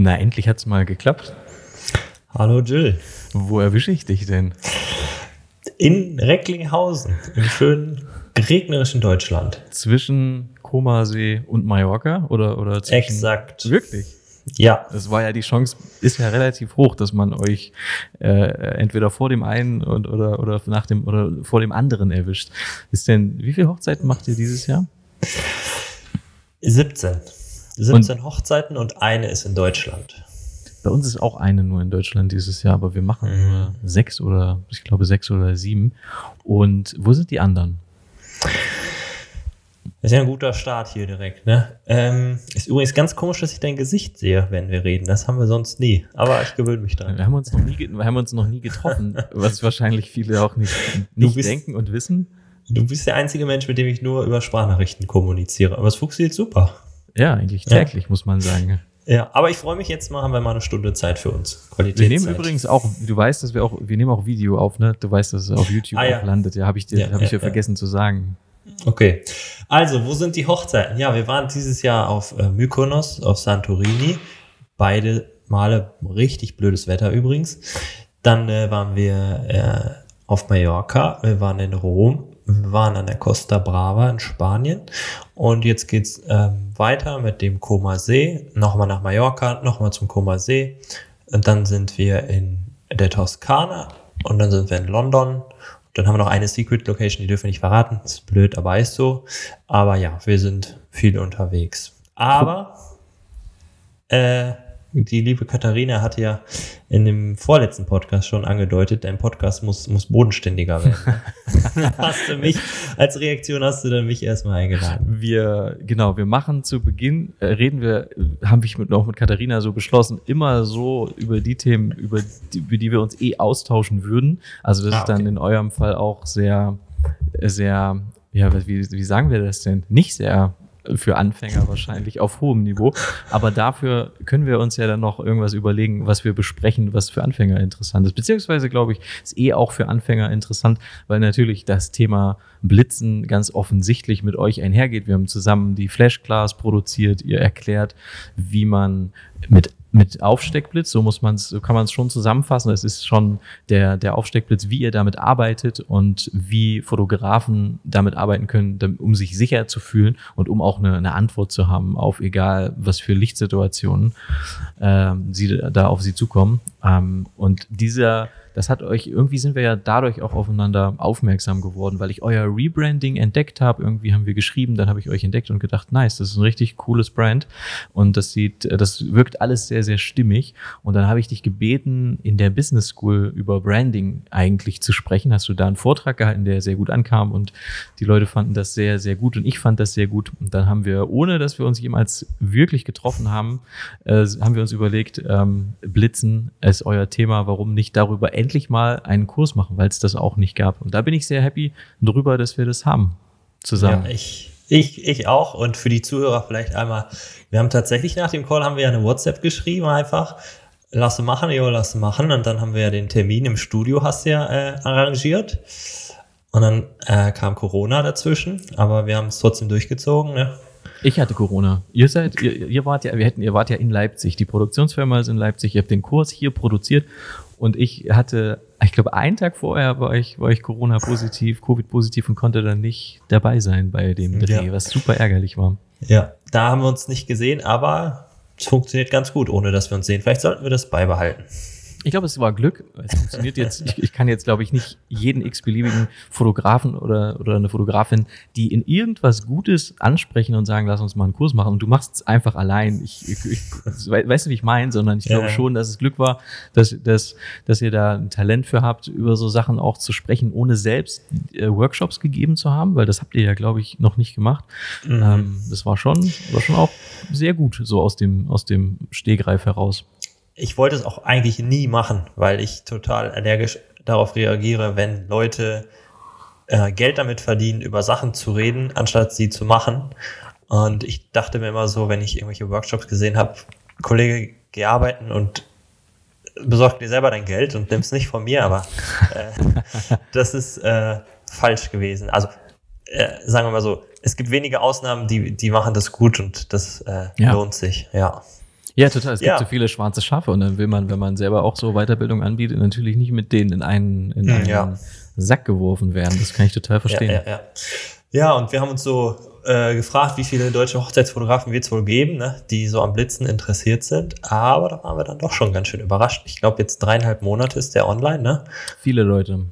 Na, endlich hat's mal geklappt. Hallo Jill. Wo erwische ich dich denn? In Recklinghausen, im schönen regnerischen Deutschland. Zwischen Komasee und Mallorca? Oder, oder zwischen Exakt. Wirklich? Ja. Das war ja die Chance, ist ja relativ hoch, dass man euch äh, entweder vor dem einen und, oder, oder nach dem oder vor dem anderen erwischt. Ist denn, wie viele Hochzeiten macht ihr dieses Jahr? 17. 17 Hochzeiten und eine ist in Deutschland. Bei uns ist auch eine nur in Deutschland dieses Jahr, aber wir machen Mhm. nur sechs oder ich glaube sechs oder sieben. Und wo sind die anderen? Das ist ja ein guter Start hier direkt, ne? Ähm, ist übrigens ganz komisch, dass ich dein Gesicht sehe, wenn wir reden. Das haben wir sonst nie. Aber ich gewöhne mich dran. Wir haben uns noch nie, haben uns noch nie getroffen, was wahrscheinlich viele auch nicht, nicht bist- denken und wissen. Du bist der einzige Mensch, mit dem ich nur über Sprachnachrichten kommuniziere. Aber es funktioniert super. Ja, eigentlich Ja. täglich, muss man sagen. Ja, aber ich freue mich jetzt mal, haben wir mal eine Stunde Zeit für uns. Wir Qualitätszeit. nehmen übrigens auch, du weißt, dass wir auch, wir nehmen auch Video auf, ne? Du weißt, dass es auf YouTube Ah, ja. auch landet. Ja, habe ich dir, Ja, habe ich ja, dir vergessen zu sagen. Okay. Also, wo sind die Hochzeiten? Ja, wir waren dieses Jahr auf äh, Mykonos, auf Santorini. Beide Male richtig blödes Wetter übrigens. Dann äh, waren wir äh, auf Mallorca, wir waren in Rom, wir waren an der Costa Brava in Spanien. Und jetzt geht's ähm, weiter mit dem Koma See, nochmal nach Mallorca, nochmal zum Koma See. Und dann sind wir in der Toskana und dann sind wir in London. Dann haben wir noch eine Secret Location, die dürfen wir nicht verraten. ist blöd, aber ist so. Aber ja, wir sind viel unterwegs. Aber äh, die liebe Katharina hatte ja in dem vorletzten Podcast schon angedeutet, dein Podcast muss, muss bodenständiger werden. hast du mich, als Reaktion hast du dann mich erstmal eingeladen. Wir, genau, wir machen zu Beginn, äh, reden wir, haben wir mit, auch mit Katharina so beschlossen, immer so über die Themen, über die, über die wir uns eh austauschen würden. Also das Ah, ist dann okay. in eurem Fall auch sehr, sehr, ja, wie, wie sagen wir das denn? Nicht sehr für Anfänger wahrscheinlich auf hohem Niveau. Aber dafür können wir uns ja dann noch irgendwas überlegen, was wir besprechen, was für Anfänger interessant ist. Beziehungsweise, glaube ich, ist eh auch für Anfänger interessant, weil natürlich das Thema Blitzen ganz offensichtlich mit euch einhergeht. Wir haben zusammen die Flashclass produziert. Ihr erklärt, wie man mit mit Aufsteckblitz, so muss man es, so kann man es schon zusammenfassen. Es ist schon der, der Aufsteckblitz, wie ihr damit arbeitet und wie Fotografen damit arbeiten können, um sich sicher zu fühlen und um auch eine, eine Antwort zu haben auf egal was für Lichtsituationen ähm, sie da auf sie zukommen. Ähm, und dieser das hat euch, irgendwie sind wir ja dadurch auch aufeinander aufmerksam geworden, weil ich euer Rebranding entdeckt habe. Irgendwie haben wir geschrieben, dann habe ich euch entdeckt und gedacht, nice, das ist ein richtig cooles Brand. Und das sieht, das wirkt alles sehr, sehr stimmig. Und dann habe ich dich gebeten, in der Business School über Branding eigentlich zu sprechen. Hast du da einen Vortrag gehalten, der sehr gut ankam und die Leute fanden das sehr, sehr gut und ich fand das sehr gut. Und dann haben wir, ohne dass wir uns jemals wirklich getroffen haben, äh, haben wir uns überlegt, ähm, Blitzen ist euer Thema, warum nicht darüber endlich mal einen Kurs machen, weil es das auch nicht gab. Und da bin ich sehr happy drüber, dass wir das haben. Zusammen. Ja, ich, ich, ich auch. Und für die Zuhörer vielleicht einmal, wir haben tatsächlich nach dem Call haben wir ja eine WhatsApp geschrieben einfach. Lass machen, jo, lass machen. Und dann haben wir ja den Termin im Studio, hast du ja äh, arrangiert. Und dann äh, kam Corona dazwischen, aber wir haben es trotzdem durchgezogen. Ne? Ich hatte Corona. Ihr seid, ihr, ihr wart ja, wir hätten, ihr wart ja in Leipzig. Die Produktionsfirma ist in Leipzig. Ihr habt den Kurs hier produziert und ich hatte, ich glaube, einen Tag vorher war ich, war ich Corona positiv, Covid positiv und konnte dann nicht dabei sein bei dem Dreh, Ja. was super ärgerlich war. Ja, da haben wir uns nicht gesehen, aber es funktioniert ganz gut, ohne dass wir uns sehen. Vielleicht sollten wir das beibehalten. Ich glaube, es war Glück. Es funktioniert jetzt. Ich, ich kann jetzt, glaube ich, nicht jeden x-beliebigen Fotografen oder, oder eine Fotografin, die in irgendwas Gutes ansprechen und sagen, lass uns mal einen Kurs machen. Und du machst es einfach allein. Ich, ich, ich we- weißt du, wie ich meine, sondern ich Ja, glaube schon, dass es Glück war, dass, dass, dass ihr da ein Talent für habt, über so Sachen auch zu sprechen, ohne selbst äh, Workshops gegeben zu haben, weil das habt ihr ja, glaube ich, noch nicht gemacht. Mhm. Ähm, das war schon, war schon auch sehr gut, so aus dem, aus dem Stehgreif heraus. Ich wollte es auch eigentlich nie machen, weil ich total allergisch darauf reagiere, wenn Leute äh, Geld damit verdienen, über Sachen zu reden, anstatt sie zu machen. Und ich dachte mir immer so, wenn ich irgendwelche Workshops gesehen habe, Kollege, geh arbeiten und besorg dir selber dein Geld und nimm's nicht von mir, aber äh, das ist äh, falsch gewesen. Also äh, sagen wir mal so, es gibt wenige Ausnahmen, die, die machen das gut und das äh, Ja. lohnt sich, ja. Ja, total. Es Ja. gibt so viele schwarze Schafe und dann will man, wenn man selber auch so Weiterbildung anbietet, natürlich nicht mit denen in einen, in einen Ja. Sack geworfen werden. Das kann ich total verstehen. Ja, ja, ja. ja, und wir haben uns so äh, gefragt, wie viele deutsche Hochzeitsfotografen wird es wohl geben, ne, die so am Blitzen interessiert sind. Aber da waren wir dann doch schon ganz schön überrascht. Ich glaube, jetzt dreieinhalb Monate ist der online, ne? Viele Leute.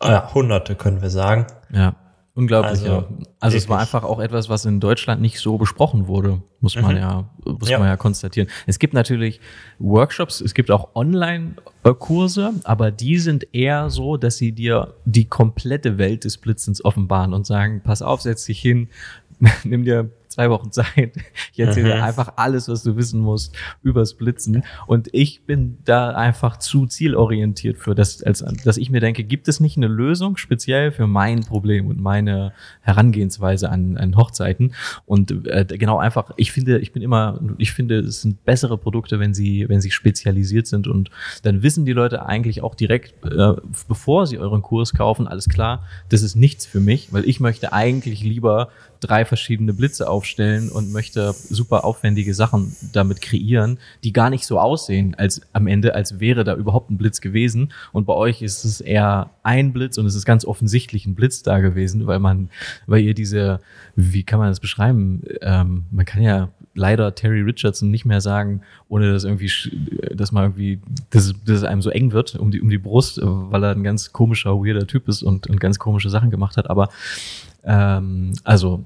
Ah Ja, hunderte können wir sagen. Ja. Unglaublich, Also, ja. Also es war einfach auch etwas, was in Deutschland nicht so besprochen wurde, muss man Mhm. ja, muss Ja. man ja konstatieren. Es gibt natürlich Workshops, es gibt auch Online-Kurse, aber die sind eher so, dass sie dir die komplette Welt des Blitzens offenbaren und sagen, pass auf, setz dich hin, nimm dir zwei Wochen Zeit. Ich erzähle Mhm. einfach alles, was du wissen musst übers Blitzen. Und ich bin da einfach zu zielorientiert für das, als, dass ich mir denke, gibt es nicht eine Lösung speziell für mein Problem und meine Herangehensweise an, an Hochzeiten? Und äh, genau einfach, ich finde, ich bin immer, ich finde, es sind bessere Produkte, wenn sie, wenn sie spezialisiert sind und dann wissen die Leute eigentlich auch direkt, äh, bevor sie euren Kurs kaufen, alles klar, das ist nichts für mich, weil ich möchte eigentlich lieber drei verschiedene Blitze aufstellen und möchte super aufwendige Sachen damit kreieren, die gar nicht so aussehen als am Ende, als wäre da überhaupt ein Blitz gewesen. Und bei euch ist es eher ein Blitz und es ist ganz offensichtlich ein Blitz da gewesen, weil man, weil ihr diese, wie kann man das beschreiben? Ähm, man kann ja leider Terry Richardson nicht mehr sagen, ohne dass irgendwie, dass man irgendwie, dass, dass es einem so eng wird um die, um die Brust, weil er ein ganz komischer, weirder Typ ist und, und ganz komische Sachen gemacht hat. Aber ähm, also,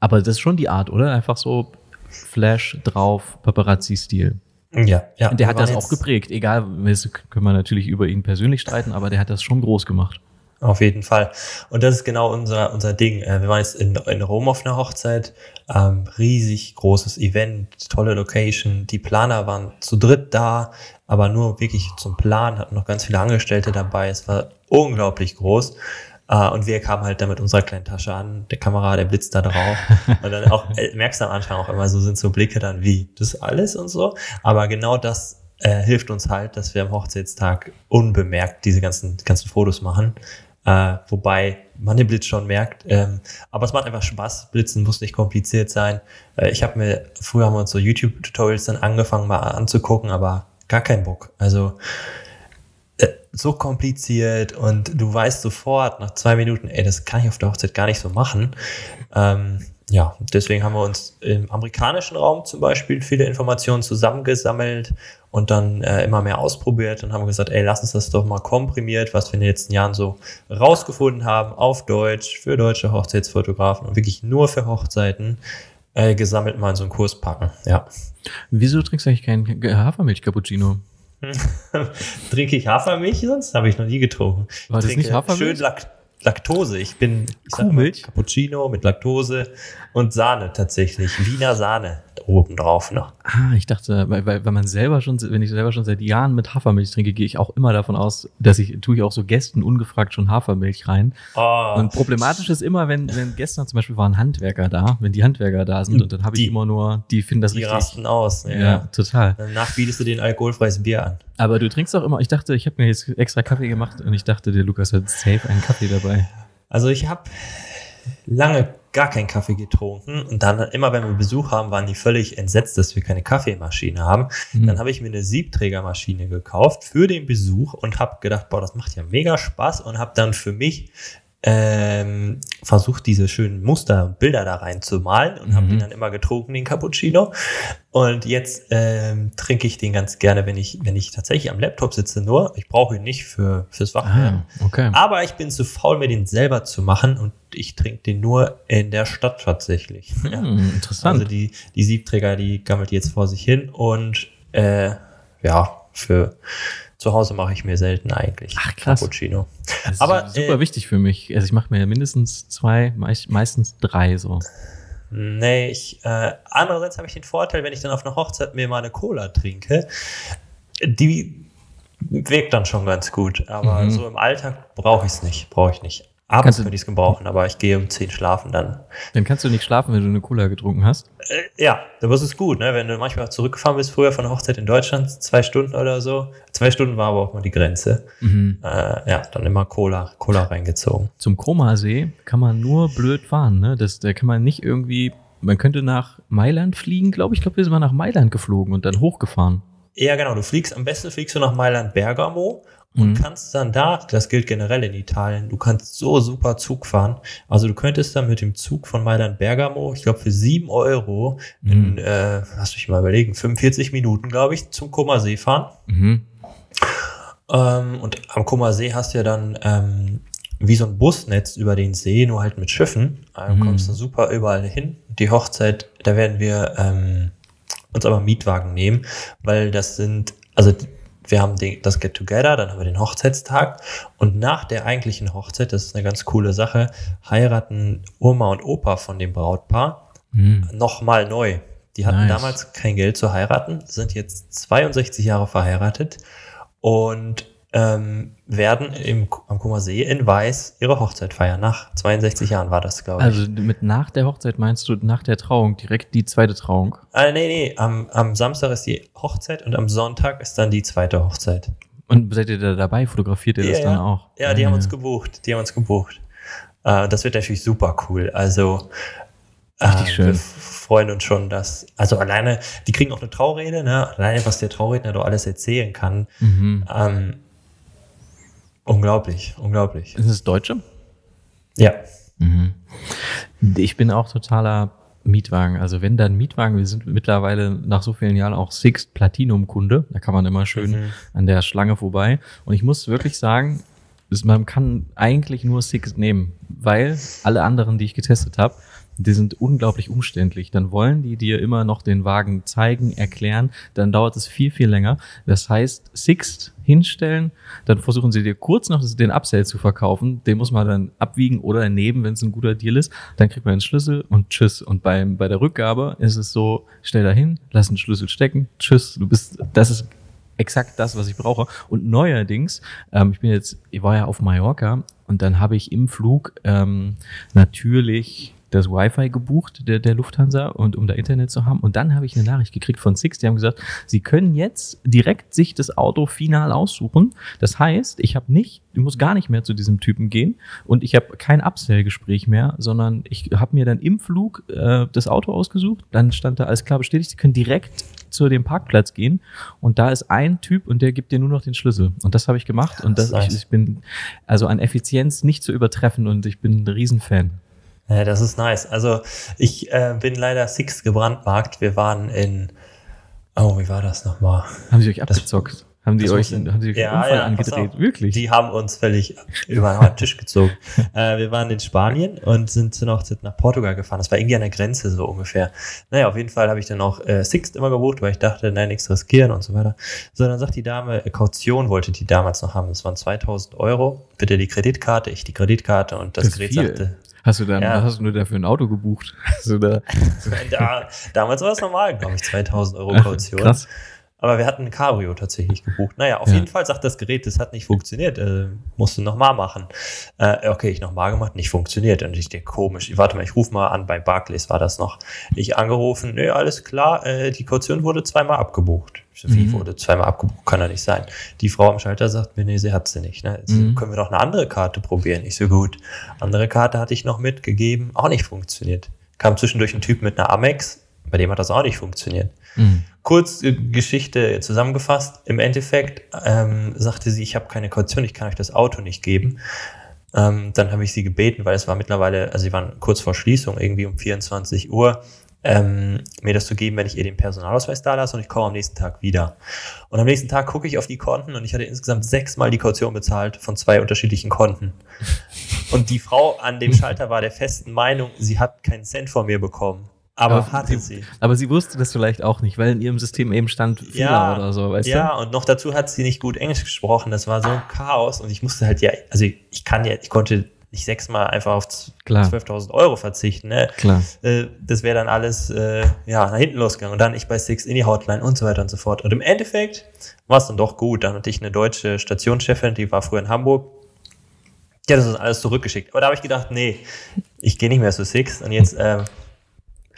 aber das ist schon die Art, oder? Einfach so Flash drauf, Paparazzi-Stil. Ja, ja. Und der hat das auch geprägt. Egal, das können wir natürlich über ihn persönlich streiten, aber der hat das schon groß gemacht. Auf jeden Fall. Und das ist genau unser, unser Ding. Äh, Wir waren jetzt in, in Rom auf einer Hochzeit. Ähm, riesig großes Event, tolle Location. Die Planer waren zu dritt da, aber nur wirklich zum Plan, hatten noch ganz viele Angestellte dabei. Es war unglaublich groß. Äh, und wir kamen halt da mit unserer kleinen Tasche an, der Kamera, der Blitz da drauf. Und dann auch, äh, merkst du am Anfang auch immer so, sind so Blicke dann wie, das alles und so. Aber genau das äh, hilft uns halt, dass wir am Hochzeitstag unbemerkt diese ganzen, ganzen Fotos machen. Äh, wobei man den Blitz schon merkt. Ähm, aber es macht einfach Spaß. Blitzen muss nicht kompliziert sein. Äh, ich habe mir, früher haben wir uns so YouTube-Tutorials dann angefangen mal anzugucken, aber gar keinen Bock. Also so kompliziert und du weißt sofort nach zwei Minuten, ey, das kann ich auf der Hochzeit gar nicht so machen. Ähm, ja, deswegen haben wir uns im amerikanischen Raum zum Beispiel viele Informationen zusammengesammelt und dann äh, immer mehr ausprobiert und haben gesagt, ey, lass uns das doch mal komprimiert, was wir in den letzten Jahren so rausgefunden haben, auf Deutsch, für deutsche Hochzeitsfotografen und wirklich nur für Hochzeiten äh, gesammelt mal in so einen Kurs packen. Ja. Wieso trinkst du eigentlich keinen Hafermilch-Cappuccino? Trinke ich Hafermilch sonst? Habe ich noch nie getrunken. War Ich das nicht trinke Hafermilch? Schön Lak Laktose. Ich bin ich Kuhmilch? Cappuccino mit Laktose und Sahne tatsächlich. Wiener Sahne oben drauf noch. Ah, ich dachte, weil, weil, weil man selber schon, wenn ich selber schon seit Jahren mit Hafermilch trinke, gehe ich auch immer davon aus, dass ich, tue ich auch so Gästen ungefragt schon Hafermilch rein. Oh, Und problematisch ist immer, wenn, wenn gestern zum Beispiel waren Handwerker da, wenn die Handwerker da sind und dann habe ich Die- immer nur, die finden das die richtig. rasten aus. Ja. Ja, total. Danach bietest du den alkoholfreies Bier an. Aber du trinkst auch immer, ich dachte, ich habe mir jetzt extra Kaffee gemacht und ich dachte, der Lukas hat safe einen Kaffee dabei. Also ich habe lange gar keinen Kaffee getrunken und dann immer, wenn wir Besuch haben, waren die völlig entsetzt, dass wir keine Kaffeemaschine haben. Mhm. Dann habe ich mir eine Siebträgermaschine gekauft für den Besuch und habe gedacht, boah, das macht ja mega Spaß und habe dann für mich ähm, versucht, diese schönen Muster und Bilder da reinzumalen und habe Mhm. den dann immer getrunken, den Cappuccino. Und jetzt ähm, trinke ich den ganz gerne, wenn ich, wenn ich tatsächlich am Laptop sitze nur. Ich brauche ihn nicht für, fürs Wachwerden. Ah, okay. Aber ich bin zu faul, mir den selber zu machen und ich trinke den nur in der Stadt tatsächlich. Ja. Hm, interessant. Also die, die Siebträger, die gammelt jetzt vor sich hin und äh, ja, für zu Hause mache ich mir selten eigentlich Ach, krass. Cappuccino. Das ist aber, super äh, wichtig für mich. Also ich mache mir mindestens zwei, meist, meistens drei so. Nee, ich, äh, andererseits habe ich den Vorteil, wenn ich dann auf einer Hochzeit mir mal eine Cola trinke, die wirkt dann schon ganz gut. Aber Mhm. so im Alltag brauche ich es nicht, brauche ich nicht. Abends könnte ich es gebrauchen, aber ich gehe um 10 schlafen dann. Dann kannst du nicht schlafen, wenn du eine Cola getrunken hast. Äh, ja, aber es ist gut, ne? wenn du manchmal zurückgefahren bist, früher von der Hochzeit in Deutschland, zwei Stunden oder so. Zwei Stunden war aber auch mal die Grenze. Mhm. Äh, ja, dann immer Cola, Cola reingezogen. Zum Komasee kann man nur blöd fahren. Ne? Das, da kann man nicht irgendwie man könnte nach Mailand fliegen, glaube ich. Ich glaube, wir sind mal nach Mailand geflogen und dann hochgefahren. Ja, genau. Du fliegst, am besten fliegst du nach Mailand Bergamo und Mhm. kannst dann da, das gilt generell in Italien, du kannst so super Zug fahren. Also du könntest dann mit dem Zug von Mailand Bergamo, ich glaube für sieben Euro in, Mhm. äh, lass mich mal überlegen, 45 Minuten, glaube ich, zum Kummersee fahren. Mhm. Ähm, und am Kummersee hast du ja dann ähm, wie so ein Busnetz über den See, nur halt mit Schiffen. Da Mhm. kommst du super überall hin. Die Hochzeit, da werden wir ähm, uns aber Mietwagen nehmen, weil das sind, also wir haben den, das Get Together, dann haben wir den Hochzeitstag und nach der eigentlichen Hochzeit, das ist eine ganz coole Sache, heiraten Oma und Opa von dem Brautpaar Mhm. nochmal neu. Die hatten Nice. damals kein Geld zu heiraten, sind jetzt 62 Jahre verheiratet und ähm, werden im, am Kummersee in Weiß ihre Hochzeit feiern. Nach 62 Jahren war das, glaube ich. Also mit nach der Hochzeit meinst du nach der Trauung, direkt die zweite Trauung? Ah, nee, nee, am, am Samstag ist die Hochzeit und am Sonntag ist dann die zweite Hochzeit. Und seid ihr da dabei? Fotografiert ihr das Ja, dann ja. auch? Ja, die haben uns gebucht. Die haben uns gebucht. Äh, das wird natürlich super cool. Also Richtig äh, schön. Wir freuen uns schon, dass also alleine, die kriegen auch eine Traurede, ne? Alleine was der Trauredner doch alles erzählen kann. Mhm. Ähm, unglaublich, unglaublich. Ist es Deutsche? Ja. Mhm. Ich bin auch totaler Mietwagen. Also wenn dann Mietwagen, wir sind mittlerweile nach so vielen Jahren auch Sixt Platinum Kunde. Da kann man immer schön Mhm. an der Schlange vorbei. Und ich muss wirklich sagen, man kann eigentlich nur Sixt nehmen, weil alle anderen, die ich getestet habe, die sind unglaublich umständlich. Dann wollen die dir immer noch den Wagen zeigen, erklären. Dann dauert es viel, viel länger. Das heißt, Sixt hinstellen, dann versuchen sie dir kurz noch den Upsell zu verkaufen. Den muss man dann abwiegen oder daneben, wenn es ein guter Deal ist. Dann kriegt man den Schlüssel und tschüss. Und beim, bei der Rückgabe ist es so, stell da hin, lass den Schlüssel stecken, tschüss. Du bist, das ist exakt das, was ich brauche. Und neuerdings, ähm, ich bin jetzt, ich war ja auf Mallorca und dann habe ich im Flug ähm, natürlich das Wi-Fi gebucht der, der Lufthansa und um da Internet zu haben. Und dann habe ich eine Nachricht gekriegt von Six, die haben gesagt, sie können jetzt direkt sich das Auto final aussuchen. Das heißt, ich habe nicht, ich muss gar nicht mehr zu diesem Typen gehen und ich habe kein Upsell-Gespräch mehr, sondern ich habe mir dann im Flug äh, das Auto ausgesucht. Dann stand da alles klar bestätigt, sie können direkt zu dem Parkplatz gehen und da ist ein Typ und der gibt dir nur noch den Schlüssel. Und das habe ich gemacht und das, ich, ich bin also an Effizienz nicht zu übertreffen und ich bin ein Riesenfan. Ja, das ist nice. Also ich äh, bin leider Six gebrandmarkt. Wir waren in, oh, wie war das nochmal? Haben sie euch Das- abgezockt? Haben die das euch, in- haben sie euch Ja, einen Unfall ja, angedreht? Wirklich? Die haben uns völlig über den Tisch gezogen. äh, wir waren in Spanien und sind zur Hochzeit nach Portugal gefahren. Das war irgendwie an der Grenze so ungefähr. Naja, auf jeden Fall habe ich dann auch äh, Sixt immer gebucht, weil ich dachte, nein, nichts riskieren und so weiter. So, dann sagt die Dame, äh, Kaution wollte die damals noch haben. Das waren 2000 Euro. Bitte die Kreditkarte, ich die Kreditkarte und das, Das Gerät viel. sagte, Hast du dann, Ja. hast du nur dafür ein Auto gebucht? Du da, da, damals war das normal, glaube ich, 2000 Euro Kaution. krass. Aber wir hatten ein Cabrio tatsächlich gebucht. Naja, auf Ja. jeden Fall sagt das Gerät, das hat nicht funktioniert. Äh, musst du nochmal machen. Äh, okay, ich nochmal gemacht, nicht funktioniert. Und ich denke, komisch. Warte mal, ich rufe mal an, bei Barclays war das noch. Ich angerufen, nö, alles klar, äh, die Kaution wurde zweimal abgebucht. Wie Mhm. wurde zweimal abgebucht? Kann ja nicht sein. Die Frau am Schalter sagt mir, nee, sie hat sie nicht. Ne? Jetzt Mhm. Können wir doch eine andere Karte probieren? Ich so, gut. Andere Karte hatte ich noch mitgegeben, auch nicht funktioniert. Kam zwischendurch ein Typ mit einer Amex, bei dem hat das auch nicht funktioniert. Mhm. Kurz Geschichte zusammengefasst. Im Endeffekt ähm, sagte sie, ich habe keine Kaution, ich kann euch das Auto nicht geben. Ähm, dann habe ich sie gebeten, weil es war mittlerweile, also sie waren kurz vor Schließung, irgendwie um 24 Uhr, ähm, mir das zu geben, wenn ich ihr den Personalausweis da lasse und ich komme am nächsten Tag wieder. Und am nächsten Tag gucke ich auf die Konten und ich hatte insgesamt sechsmal die Kaution bezahlt von zwei unterschiedlichen Konten. Und die Frau an dem Schalter war der festen Meinung, sie hat keinen Cent von mir bekommen. Aber Aber hatte sie- sie. Aber sie wusste das vielleicht auch nicht, weil in ihrem System eben stand Fehler oder so, weißt ja, und noch dazu hat sie nicht gut Englisch gesprochen. Das war so ein Chaos und ich musste halt ja, also ich, ich kann ja, ich konnte nicht sechsmal einfach auf z- Klar. 12.000 Euro verzichten. Ne? du? Klar. Äh, das wäre dann alles äh, ja, nach hinten losgegangen. Und dann ich bei Six in die Hotline und so weiter und so fort. Und im Endeffekt war es dann doch gut. Dann hatte ich eine deutsche Stationschefin, die war früher in Hamburg. Die hat das alles zurückgeschickt. Aber da habe ich gedacht, nee, ich gehe nicht mehr zu Six und jetzt äh,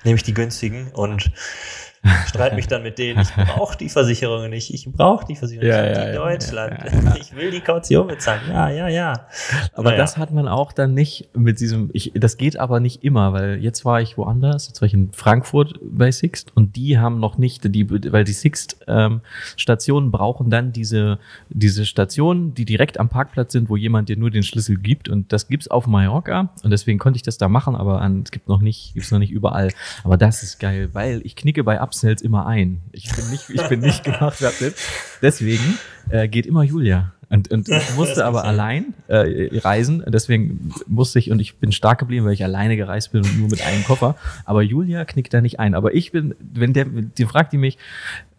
nehme ich die günstigen. Und streite mich dann mit denen, ich brauche die Versicherung nicht, ich brauche die Versicherung Ja, nicht, ja, die ja, Deutschland, ich will die Kaution bezahlen, ja, ja, ja. Aber Naja. das hat man auch dann nicht mit diesem, ich, das geht aber nicht immer, weil jetzt war ich woanders, jetzt war ich in Frankfurt bei Sixt und die haben noch nicht, die, weil die Sixt-Stationen brauchen dann diese, diese Stationen, die direkt am Parkplatz sind, wo jemand dir nur den Schlüssel gibt und das gibt's auf Mallorca und deswegen konnte ich das da machen, aber an, es gibt noch nicht, gibt's noch nicht überall. Aber das ist geil, weil ich knicke bei Upsells immer ein. Ich bin nicht, ich bin nicht gemacht für Upsells. Deswegen äh, geht immer Julia. Und, und ich musste aber allein äh, reisen, deswegen musste ich und ich bin stark geblieben, weil ich alleine gereist bin und nur mit einem Koffer. Aber Julia knickt da nicht ein. Aber ich bin, wenn der, die fragt die mich,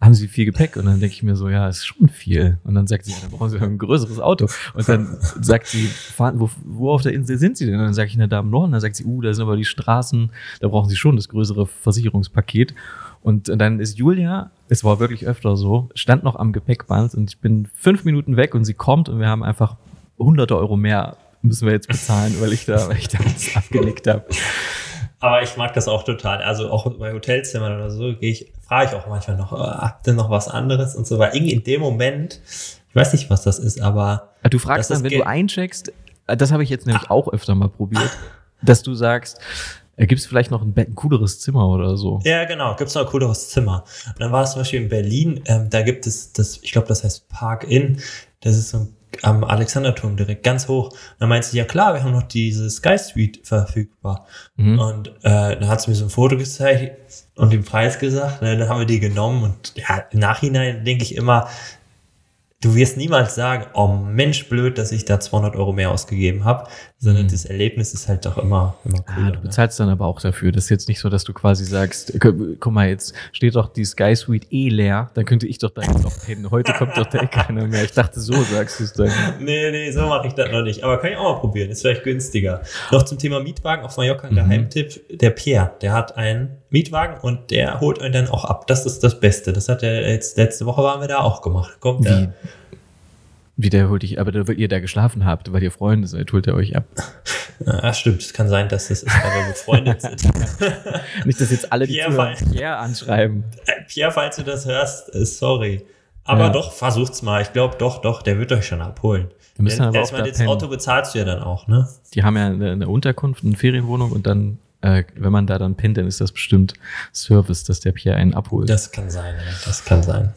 haben Sie viel Gepäck? Und dann denke ich mir so, ja, ist schon viel. Und dann sagt sie, ja, dann brauchen Sie ein größeres Auto. Und dann sagt sie, fahren, wo, wo auf der Insel sind Sie denn? Und dann sage ich, na, da im Norden. Dann sagt sie, uh, da sind aber die Straßen, da brauchen Sie schon das größere Versicherungspaket. Und dann ist Julia, es war wirklich öfter so, stand noch am Gepäckband und ich bin fünf Minuten weg und sie kommt und wir haben einfach hunderte Euro mehr müssen wir jetzt bezahlen, weil ich da, weil ich da was abgenickt habe. Aber ich mag das auch total. Also auch bei Hotelzimmern oder so gehe ich, frage ich auch manchmal noch, äh, habt ihr noch was anderes und so, weil irgendwie in dem Moment, ich weiß nicht, was das ist, aber Du fragst Das dann, wenn du eincheckst, äh, das habe ich jetzt nämlich auch öfter mal probiert, dass du sagst, gibt es vielleicht noch ein, ein cooleres Zimmer oder so? Ja, genau. Gibt es noch ein cooleres Zimmer. Und dann war es zum Beispiel in Berlin, ähm, da gibt es das, ich glaube, das heißt Park Inn. Das ist so ein, am Alexanderturm direkt ganz hoch. Und dann meinte sie, ja klar, wir haben noch diese Sky Suite verfügbar. Mhm. Und äh, dann hat sie mir so ein Foto gezeigt und den Preis gesagt. Ne, dann haben wir die genommen. Und ja, im Nachhinein denke ich immer, du wirst niemals sagen, oh Mensch, blöd, dass ich da 200 Euro mehr ausgegeben habe, sondern Mhm. das Erlebnis ist halt doch immer, immer Ah, cooler. du ne? bezahlst dann aber auch dafür. Das ist jetzt nicht so, dass du quasi sagst, gu- guck mal, jetzt steht doch die Sky Suite eh leer, dann könnte ich doch da jetzt noch pennen. Heute kommt doch da eh keiner mehr. Ich dachte, so sagst du es dann. Nee, nee, so mache ich das noch nicht. Aber kann ich auch mal probieren. Ist vielleicht günstiger. Noch zum Thema Mietwagen auf Mallorca ein Mhm. Geheimtipp. Der Pierre, der hat einen Mietwagen und der holt einen dann auch ab. Das ist das Beste. Das hat er jetzt, letzte Woche waren wir da auch gemacht. Kommt Wie? Wie der holt dich, aber da, weil ihr da geschlafen habt, weil ihr Freunde seid, holt er euch ab. Ja, stimmt. Es kann sein, dass das ist, weil wir befreundet sind. Nicht, dass jetzt alle die Pierre Zuhörer. Pierre anschreiben. Äh, Pierre, falls du das hörst, äh, sorry. Aber Ja. doch, versucht's mal. Ich glaube, doch, doch, der wird euch schon abholen. Wir müssen Denn aber auch erstmal da das pennen. Auto bezahlst du ja dann auch, ne? Die haben ja eine, eine Unterkunft, eine Ferienwohnung und dann, äh, wenn man da dann pennt, dann ist das bestimmt Service, dass der Pierre einen abholt. Das kann sein, ja. Das kann sein.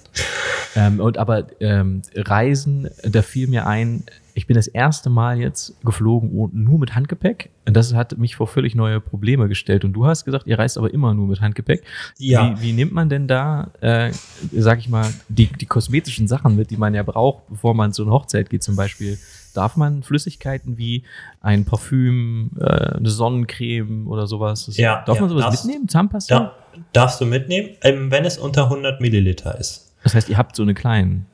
Ähm, und aber ähm, Reisen, da fiel mir ein, ich bin das erste Mal jetzt geflogen oh- nur mit Handgepäck. Und das hat mich vor völlig neue Probleme gestellt. Und du hast gesagt, ihr reist aber immer nur mit Handgepäck. Ja. Wie, wie nimmt man denn da, äh, sag ich mal, die, die kosmetischen Sachen mit, die man ja braucht, bevor man zu einer Hochzeit geht zum Beispiel? Darf man Flüssigkeiten wie ein Parfüm, äh, eine Sonnencreme oder sowas? Ja, Darf ja, man sowas darfst- mitnehmen? Zahnpasta? Ja, darfst du mitnehmen, ähm, wenn es unter 100 Milliliter ist. Das heißt, ihr habt so eine kleinen.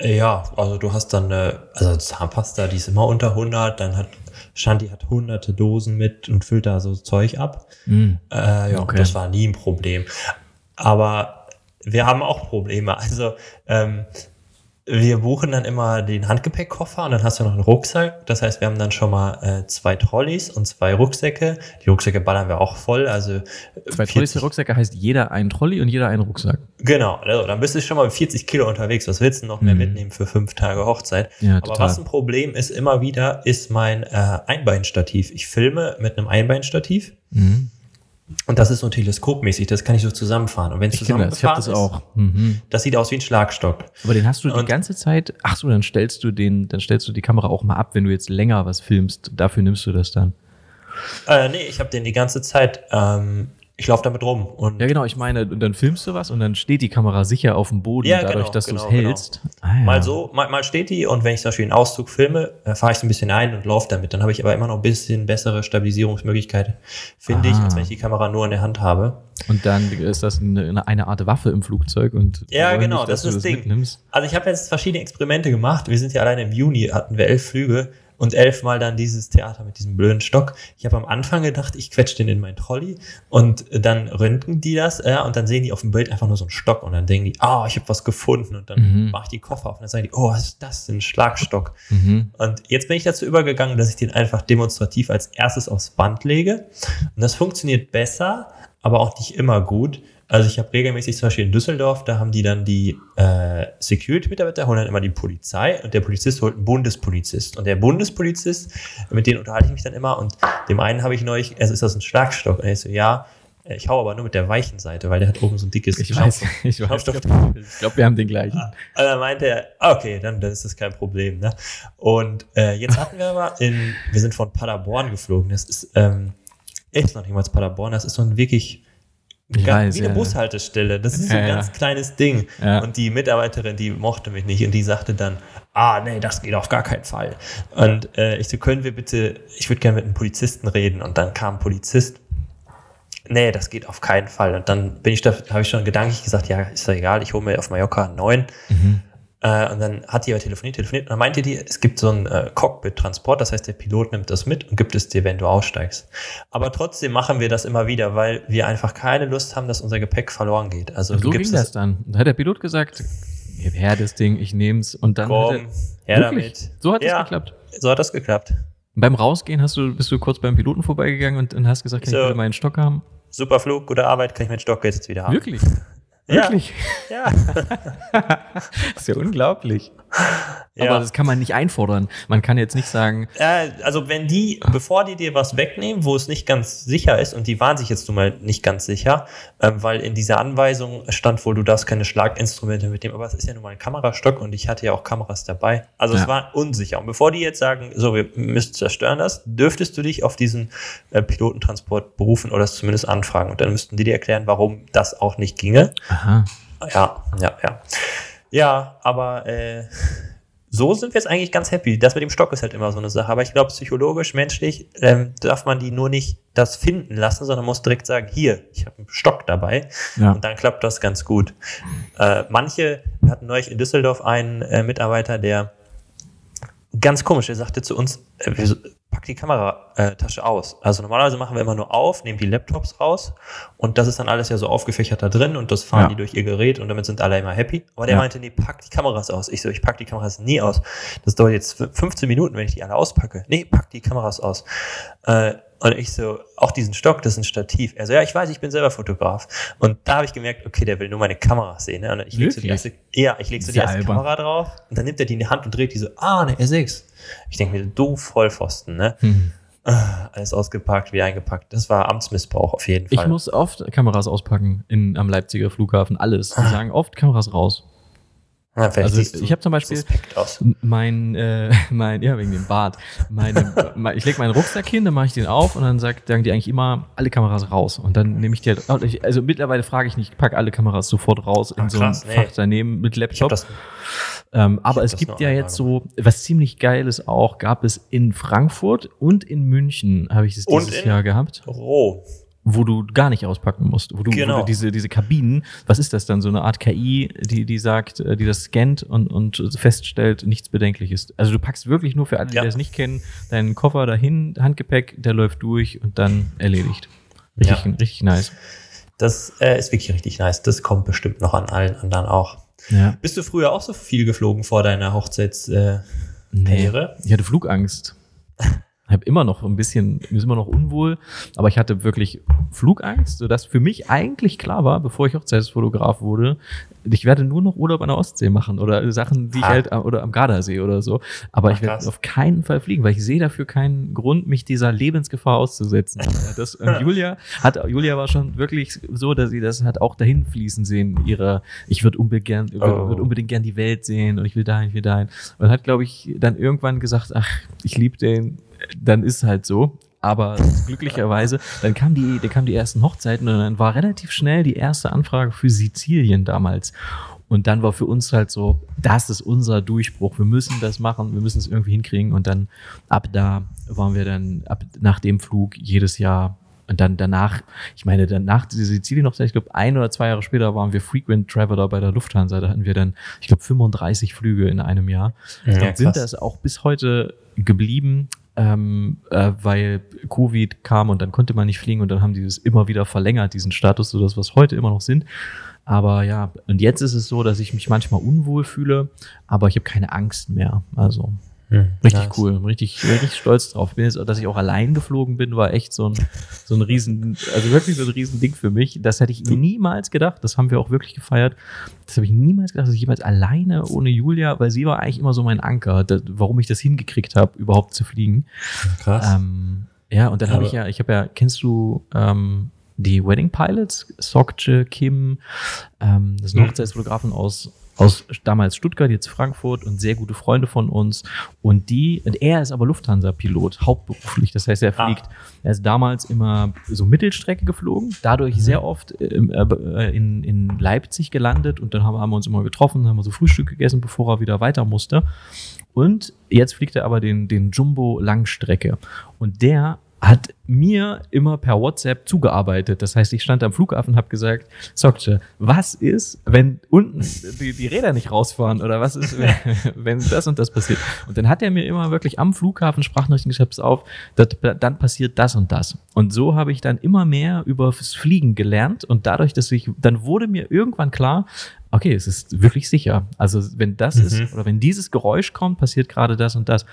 Äh, Ja, also du hast dann eine, also Zahnpasta, die ist immer unter 100, dann hat Shanti hat hunderte Dosen mit und füllt da so Zeug ab. Mm. Äh, ja, Okay. das war nie ein Problem. Aber wir haben auch Probleme. Also ähm, wir buchen dann immer den Handgepäckkoffer und dann hast du noch einen Rucksack. Das heißt, wir haben dann schon mal äh, zwei Trolleys und zwei Rucksäcke. Die Rucksäcke ballern wir auch voll. Also äh, Zwei Trolleys für Rucksäcke heißt jeder einen Trolley und jeder einen Rucksack. Genau, also dann bist du schon mal mit 40 Kilo unterwegs. Was willst du noch mehr Mhm. mitnehmen für fünf Tage Hochzeit? Ja, Aber total. was ein Problem ist immer wieder, ist mein äh, Einbeinstativ. Ich filme mit einem Einbeinstativ Mhm. Und das ist so teleskopmäßig. Das kann ich so zusammenfahren. Und wenn es Ich kenne das, ich das zusammengefahren auch. Mhm. ist, das sieht aus wie ein Schlagstock. Aber den hast du die Und- ganze Zeit. Ach so, dann stellst du den, dann stellst du die Kamera auch mal ab, wenn du jetzt länger was filmst. Dafür nimmst du das dann. Äh, nee, ich habe den die ganze Zeit, ähm, ich laufe damit rum. Und Ja, genau. Ich meine, und dann filmst du was und dann steht die Kamera sicher auf dem Boden, Ja, dadurch, genau, dass du genau, es hältst. Ah, ja. Mal so, mal, mal steht die und wenn ich zum Beispiel einen Auszug filme, äh, fahre ich so ein bisschen ein und laufe damit. Dann habe ich aber immer noch ein bisschen bessere Stabilisierungsmöglichkeit, finde ich, Ah. als wenn ich die Kamera nur in der Hand habe. Und dann ist das eine, eine Art Waffe im Flugzeug und Ja, genau, nicht, das ist du das Ding. mitnimmst. Also ich habe jetzt verschiedene Experimente gemacht. Wir sind ja alleine im Juni, hatten wir elf Flüge und elfmal dann dieses Theater mit diesem blöden Stock. Ich habe am Anfang gedacht, ich quetsche den in meinen Trolley und dann röntgen die das ja, und dann sehen die auf dem Bild einfach nur so einen Stock und dann denken die, ah, ich habe was gefunden und dann Mhm. mache ich die Koffer auf und dann sagen die, oh, was ist das denn, ein Schlagstock. Mhm. Und jetzt bin ich dazu übergegangen, dass ich den einfach demonstrativ als erstes aufs Band lege. Und das funktioniert besser, aber auch nicht immer gut. Also ich habe regelmäßig zum Beispiel in Düsseldorf, da haben die dann die äh, Security-Mitarbeiter, holen dann immer die Polizei und der Polizist holt einen Bundespolizist. Und der Bundespolizist, mit dem unterhalte ich mich dann immer und dem einen habe ich neulich, also ist das ein Schlagstock? Und er so, ja, ich hau aber nur mit der weichen Seite, weil der hat oben so ein dickes Ich weiß, ich weiß. Ich glaube, wir haben den gleichen. Und dann meinte er, okay, dann, dann ist das kein Problem. Ne? Und äh, jetzt hatten wir aber in, wir sind von Paderborn geflogen. Das ist ähm, echt noch niemals Paderborn. Das ist so ein wirklich Ich weiß, wie eine ja. Bushaltestelle. Das ist so ein Ja, ganz ja. kleines Ding. Und die Mitarbeiterin, die mochte mich nicht und die sagte dann, ah, nee, das geht auf gar keinen Fall. Und äh, ich so, können wir bitte, ich würde gerne mit einem Polizisten reden. Und dann kam ein Polizist. Nee, das geht auf keinen Fall. Und dann bin ich da, habe ich schon gedanklich gesagt, ja, ist doch egal, ich hole mir auf Mallorca einen neuen. Mhm. Äh, und dann hat die aber telefoniert, telefoniert. Und dann meinte die, es gibt so einen äh, Cockpit-Transport, das heißt, der Pilot nimmt das mit und gibt es dir, wenn du aussteigst. Aber trotzdem machen wir das immer wieder, weil wir einfach keine Lust haben, dass unser Gepäck verloren geht. Also So du ging gibst das dann. Da hat der Pilot gesagt, her das Ding, ich nehm's. Und dann komm, hat her er, wirklich, damit. so hat es Ja. geklappt. So hat das geklappt. Und beim Rausgehen hast du, bist du kurz beim Piloten vorbeigegangen und, und hast gesagt, kann So. ich bitte meinen Stock haben? Super Flug, gute Arbeit, kann ich meinen Stock jetzt wieder haben. Wirklich? Ja. Wirklich? Ja. Das ist ja unglaublich. Ja. Aber das kann man nicht einfordern. Man kann jetzt nicht sagen, Äh, also wenn die, bevor die dir was wegnehmen, wo es nicht ganz sicher ist, und die waren sich jetzt nun mal nicht ganz sicher, ähm, weil in dieser Anweisung stand wohl, du darfst keine Schlaginstrumente mitnehmen, aber es ist ja nun mal ein Kamerastock und ich hatte ja auch Kameras dabei. Also Ja. es war unsicher. Und bevor die jetzt sagen, so, wir müssen zerstören das, dürftest du dich auf diesen äh, Pilotentransport berufen oder es zumindest anfragen. Und dann müssten die dir erklären, warum das auch nicht ginge. aha, Ja, ja, ja. Ja, aber äh, so sind wir jetzt eigentlich ganz happy. Das mit dem Stock ist halt immer so eine Sache. Aber ich glaube, psychologisch, menschlich ähm, darf man die nur nicht das finden lassen, sondern muss direkt sagen, hier, ich habe einen Stock dabei. Ja. Und dann klappt das ganz gut. Äh, manche wir hatten neulich in Düsseldorf einen äh, Mitarbeiter, der ganz komisch, der sagte zu uns, äh, wir, pack die Kameratasche aus. Also normalerweise machen wir immer nur auf, nehmen die Laptops raus und das ist dann alles ja so aufgefächert da drin und das fahren Ja. die durch ihr Gerät und damit sind alle immer happy. Aber der Ja. meinte, nee, pack die Kameras aus. Ich so, ich pack die Kameras nie aus. Das dauert jetzt 15 Minuten, wenn ich die alle auspacke. Nee, pack die Kameras aus. Äh, und ich so, auch diesen Stock, das ist ein Stativ. Er so, ja, ich weiß, ich bin selber Fotograf. Und da habe ich gemerkt, okay, der will nur meine Kameras sehen. Ne? Und ich leg so die erste, ja, ich leg so die erste albern. Kamera drauf und dann nimmt er die in die Hand und dreht die so, ah, eine R6. Ich denke mir, du Vollpfosten, ne? Hm. Ah, Alles ausgepackt, wie eingepackt. Das war Amtsmissbrauch auf jeden Ich Fall. muss oft Kameras auspacken in, am Leipziger Flughafen. Alles. Die sagen oft Kameras raus. Ja, Also ich habe zum Beispiel mein, äh, mein, ja, wegen dem Bart. Meine, mein, ich lege meinen Rucksack hin, dann mache ich den auf und dann sagt, sagen die eigentlich immer alle Kameras raus. Und dann nehme ich die halt, also mittlerweile frage ich nicht, ich packe alle Kameras sofort raus in Ah, so einem nee. Fach daneben mit Laptop. das. Ähm, aber es gibt ja einmal jetzt so, was ziemlich geil ist auch, gab es in Frankfurt und in München, habe ich es dieses Jahr gehabt, Roh. Wo du gar nicht auspacken musst. Wo du, wo Genau. du diese, diese Kabinen, was ist das dann? So eine Art KI, die, die sagt, äh, die das scannt und, und feststellt, nichts bedenklich ist. Also du packst wirklich nur für alle, die Ja. das nicht kennen, deinen Koffer dahin, Handgepäck, der läuft durch und dann erledigt. Richtig, Ja. richtig nice. Das äh, ist wirklich richtig nice. Das kommt bestimmt noch an allen anderen auch. Ja. Bist du früher auch so viel geflogen vor deiner Hochzeitskarriere? Äh, Nee. Ich hatte Flugangst. Ich habe immer noch ein bisschen, mir ist immer noch unwohl, aber ich hatte wirklich Flugangst, sodass für mich eigentlich klar war, bevor ich Hochzeitsfotograf wurde, ich werde nur noch Urlaub an der Ostsee machen oder Sachen, die ich Ah. halt am- oder am Gardasee oder so. Aber Ach, ich werde krass. auf keinen Fall fliegen, weil ich sehe dafür keinen Grund, mich dieser Lebensgefahr auszusetzen. Das, und Julia hat, Julia war schon wirklich so, dass sie das hat auch dahin fließen sehen. Ihre, ich würde unbedingt, gern, würd, Oh. würd unbedingt gern die Welt sehen und ich will dahin, ich will dahin. Und hat, glaube ich, dann irgendwann gesagt, ach, ich liebe den, dann ist halt so. Aber glücklicherweise, dann kam die, dann kamen die ersten Hochzeiten und dann war relativ schnell die erste Anfrage für Sizilien damals. Und dann war für uns halt so, das ist unser Durchbruch. Wir müssen das machen, wir müssen es irgendwie hinkriegen. Und dann ab da waren wir dann, ab nach dem Flug jedes Jahr und dann danach, ich meine, danach diese Sizilien noch, ich glaube, ein oder zwei Jahre später waren wir Frequent Traveler bei der Lufthansa. Da hatten wir dann, ich glaube, 35 Flüge in einem Jahr. Ja, und sind das auch bis heute geblieben, ähm, äh, weil Covid kam und dann konnte man nicht fliegen und dann haben die das immer wieder verlängert, diesen Status, so dass wir es heute immer noch sind. Aber ja, und jetzt ist es so, dass ich mich manchmal unwohl fühle, aber ich habe keine Angst mehr. Also Hm, richtig nice. cool, richtig, richtig stolz drauf. Bin jetzt, dass ich auch allein geflogen bin, war echt so ein, so ein riesen, also wirklich so ein riesen Ding für mich. Das hätte ich niemals gedacht. Das haben wir auch wirklich gefeiert. Das habe ich niemals gedacht, dass ich jemals alleine ohne Julia, weil sie war eigentlich immer so mein Anker, das, warum ich das hingekriegt habe, überhaupt zu fliegen. Krass. Ähm, ja, und dann habe ich ja, ich habe ja, kennst du ähm, die Wedding Pilots, Sokje, Kim, ähm, das sind Hochzeitsfotografen aus aus damals Stuttgart, jetzt Frankfurt und sehr gute Freunde von uns. Und die, und er ist aber Lufthansa-Pilot, hauptberuflich. Das heißt, er ah. fliegt, ah. er ist damals immer so Mittelstrecke geflogen, dadurch mhm. sehr oft ähm, äh, in, in Leipzig gelandet und dann haben wir uns immer getroffen, haben wir so Frühstück gegessen, bevor er wieder weiter musste. Und jetzt fliegt er aber den, den Jumbo Langstrecke. Und der hat mir immer per WhatsApp zugearbeitet. Das heißt, ich stand am Flughafen und habe gesagt, Sokce, was ist, wenn unten die, die, Räder nicht rausfahren oder was ist, wenn, wenn, das und das passiert? Und dann hat er mir immer wirklich am Flughafen Sprachnachrichten geschrieben, auf, dat, dann passiert das und das. Und so habe ich dann immer mehr über das Fliegen gelernt und dadurch, dass ich, dann wurde mir irgendwann klar, okay, es ist wirklich sicher. Also wenn das mhm. ist oder wenn dieses Geräusch kommt, passiert gerade das und das.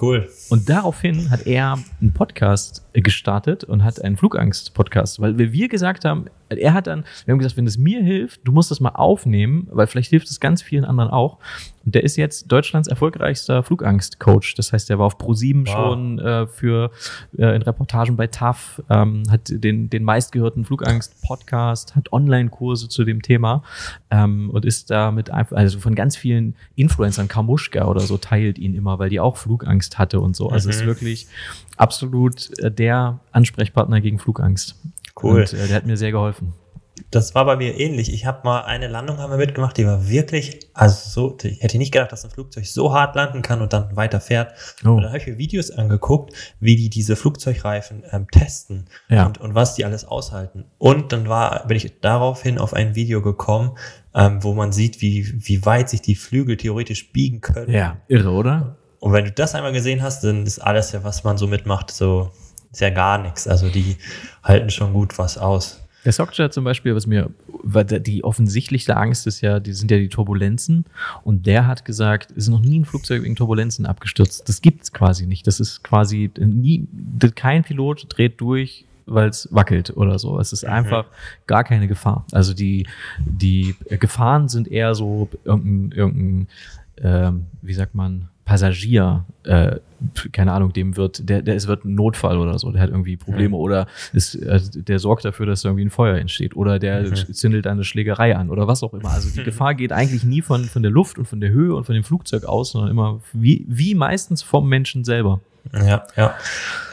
Cool. Und daraufhin hat er einen Podcast gestartet und hat einen Flugangst-Podcast, weil wir gesagt haben, er hat dann, wir haben gesagt, wenn es mir hilft, du musst das mal aufnehmen, weil vielleicht hilft es ganz vielen anderen auch. Und der ist jetzt Deutschlands erfolgreichster Flugangst-Coach. Das heißt, der war auf Pro7 wow. schon äh, für äh, in Reportagen bei TAF, ähm, hat den, den meistgehörten Flugangst-Podcast, hat Online-Kurse zu dem Thema ähm, und ist damit einfach, also von ganz vielen Influencern, Kamuschka oder so, teilt ihn immer, weil die auch Flugangst hatte und so. Also mhm. ist wirklich absolut äh, der Ansprechpartner gegen Flugangst. Cool. Und, äh, der hat mir sehr geholfen. Das war bei mir ähnlich. Ich habe mal eine Landung haben wir mitgemacht, die war wirklich, also so, ich hätte nicht gedacht, dass ein Flugzeug so hart landen kann und dann weiter fährt. Oh. Und dann habe ich mir Videos angeguckt, wie die diese Flugzeugreifen ähm, testen ja. und, und was die alles aushalten. Und dann war, bin ich daraufhin auf ein Video gekommen, ähm, wo man sieht, wie, wie weit sich die Flügel theoretisch biegen können. Ja, irre, oder? Und wenn du das einmal gesehen hast, dann ist alles ja, was man so mitmacht, so ist ja gar nichts. Also die halten schon gut was aus. Der Sockja zum Beispiel, was mir, die offensichtlichste Angst ist ja, die sind ja die Turbulenzen. Und der hat gesagt, es ist noch nie ein Flugzeug wegen Turbulenzen abgestürzt. Das gibt es quasi nicht. Das ist quasi nie, kein Pilot dreht durch, weil es wackelt oder so. Es ist mhm. einfach gar keine Gefahr. Also die, die Gefahren sind eher so irgendein, irgendein ähm, wie sagt man, Passagier, äh, keine Ahnung, dem wird, der, der, es wird ein Notfall oder so, der hat irgendwie Probleme mhm. oder ist, äh, der sorgt dafür, dass irgendwie ein Feuer entsteht oder der mhm. zündelt eine Schlägerei an oder was auch immer. Also die Gefahr geht eigentlich nie von, von der Luft und von der Höhe und von dem Flugzeug aus, sondern immer wie, wie meistens vom Menschen selber. Ja, ja.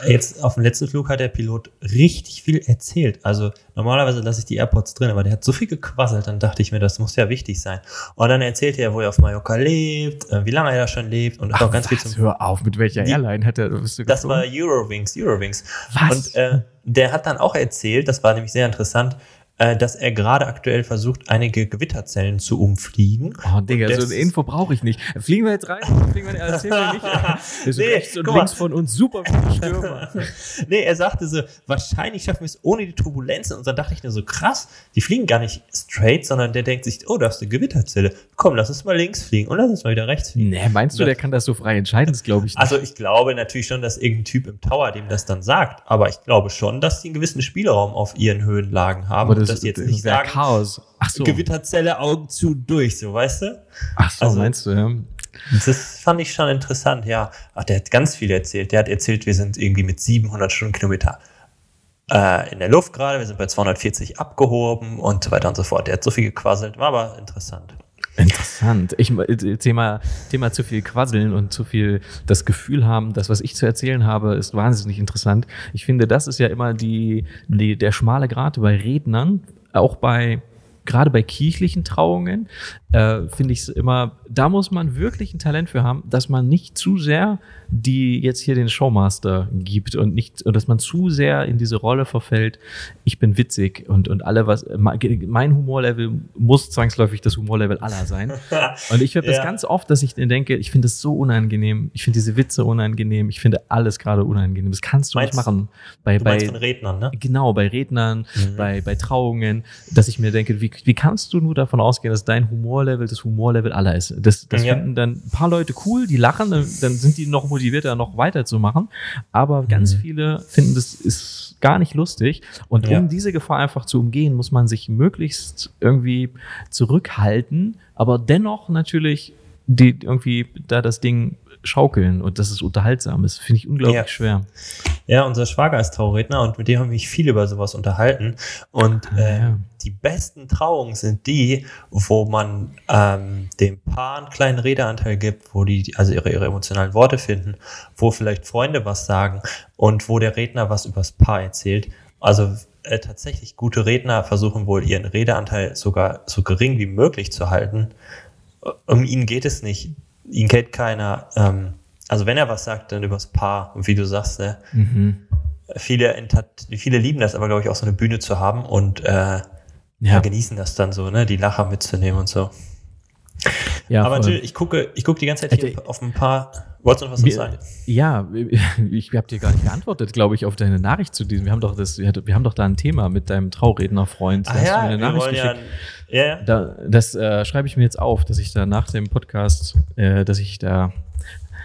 Jetzt auf dem letzten Flug hat der Pilot richtig viel erzählt. Also normalerweise lasse ich die AirPods drin, aber der hat so viel gequasselt, dann dachte ich mir, das muss ja wichtig sein. Und dann erzählt er, wo er auf Mallorca lebt, äh, wie lange er da schon lebt und Ach, auch ganz was, viel zum. Hör auf, mit welcher die, Airline hat er? Das war Eurowings, Eurowings. Was? Und äh, der hat dann auch erzählt, das war nämlich sehr interessant, äh, dass er gerade aktuell versucht, einige Gewitterzellen zu umfliegen. Oh, Digga, so eine Info brauche ich nicht. Fliegen wir jetzt rein? Fliegen wir, nicht. Das nee, rechts und links von uns super viele Stürmer. nee, er sagte so, wahrscheinlich schaffen wir es ohne die Turbulenzen. Und dann dachte ich nur so, krass, die fliegen gar nicht straight, sondern der denkt sich, oh, da ist eine Gewitterzelle. Komm, lass uns mal links fliegen und lass uns mal wieder rechts fliegen. Nee, meinst du, der kann das so frei entscheiden? Das glaube ich nicht. Also ich glaube natürlich schon, dass irgendein Typ im Tower dem das dann sagt. Aber ich glaube schon, dass die einen gewissen Spielraum auf ihren Höhenlagen haben das, das jetzt nicht sagen, Chaos. Ach so. Gewitterzelle Augen zu durch, so weißt du? Ach so, also, meinst du, ja. Das fand ich schon interessant, ja. Ach, der hat ganz viel erzählt. Der hat erzählt, wir sind irgendwie mit 700 Stundenkilometer äh, in der Luft gerade, wir sind bei 240 abgehoben und so weiter und so fort. Der hat so viel gequasselt, war aber interessant. Interessant. Ich, Thema, Thema zu viel quasseln und zu viel das Gefühl haben, das, was ich zu erzählen habe, ist wahnsinnig interessant. Ich finde, das ist ja immer die, die, der schmale Grat bei Rednern, auch bei gerade bei kirchlichen Trauungen äh, finde ich es immer, da muss man wirklich ein Talent für haben, dass man nicht zu sehr die jetzt hier den Showmaster gibt und nicht, und dass man zu sehr in diese Rolle verfällt, ich bin witzig und, und alle was, mein Humorlevel muss zwangsläufig das Humorlevel aller sein. Und ich habe ja. das ganz oft, dass ich denke, ich finde es so unangenehm, ich finde diese Witze unangenehm, ich finde alles gerade unangenehm. Das kannst du meinst, nicht machen. Bei, bei Rednern, ne? Genau, bei Rednern, mhm. bei, bei Trauungen, dass ich mir denke, wie, wie kannst du nur davon ausgehen, dass dein Humorlevel das Humorlevel aller ist? Das, das Ja. finden dann ein paar Leute cool, die lachen, dann dann sind die noch motivierter, noch weiterzumachen. Aber ganz Mhm. viele finden, das ist gar nicht lustig. Und Ja. um diese Gefahr einfach zu umgehen, muss man sich möglichst irgendwie zurückhalten, aber dennoch natürlich die irgendwie da das Ding schaukeln und dass es unterhaltsam ist, finde ich unglaublich Ja. schwer. Ja, unser Schwager ist Trauredner und mit dem habe ich mich viel über sowas unterhalten. Und Ah, äh, ja. die besten Trauungen sind die, wo man ähm, dem Paar einen kleinen Redeanteil gibt, wo die also ihre, ihre emotionalen Worte finden, wo vielleicht Freunde was sagen und wo der Redner was übers Paar erzählt. Also äh, tatsächlich gute Redner versuchen wohl ihren Redeanteil sogar so gering wie möglich zu halten. Um ihn geht es nicht. Ihn kennt keiner. Ähm, also wenn er was sagt, dann übers Paar. Und wie du sagst, ne, Mhm. viele, viele lieben das aber, glaube ich, auch so eine Bühne zu haben und äh, Ja, genießen das dann so, ne, die Lacher mitzunehmen und so. ja, aber voll. Jill, ich gucke, ich gucke die ganze Zeit hier auf ein paar. Wolltest du noch was Mir, sagen? ja, ich habe dir gar nicht geantwortet, glaube ich, auf deine Nachricht zu diesem. Wir haben doch das, wir, wir haben doch da ein Thema mit deinem Traurednerfreund. Da du mir eine Nachricht geschickt. ja, ja. Da, das äh, schreibe ich mir jetzt auf, dass ich da nach dem Podcast, äh, dass ich da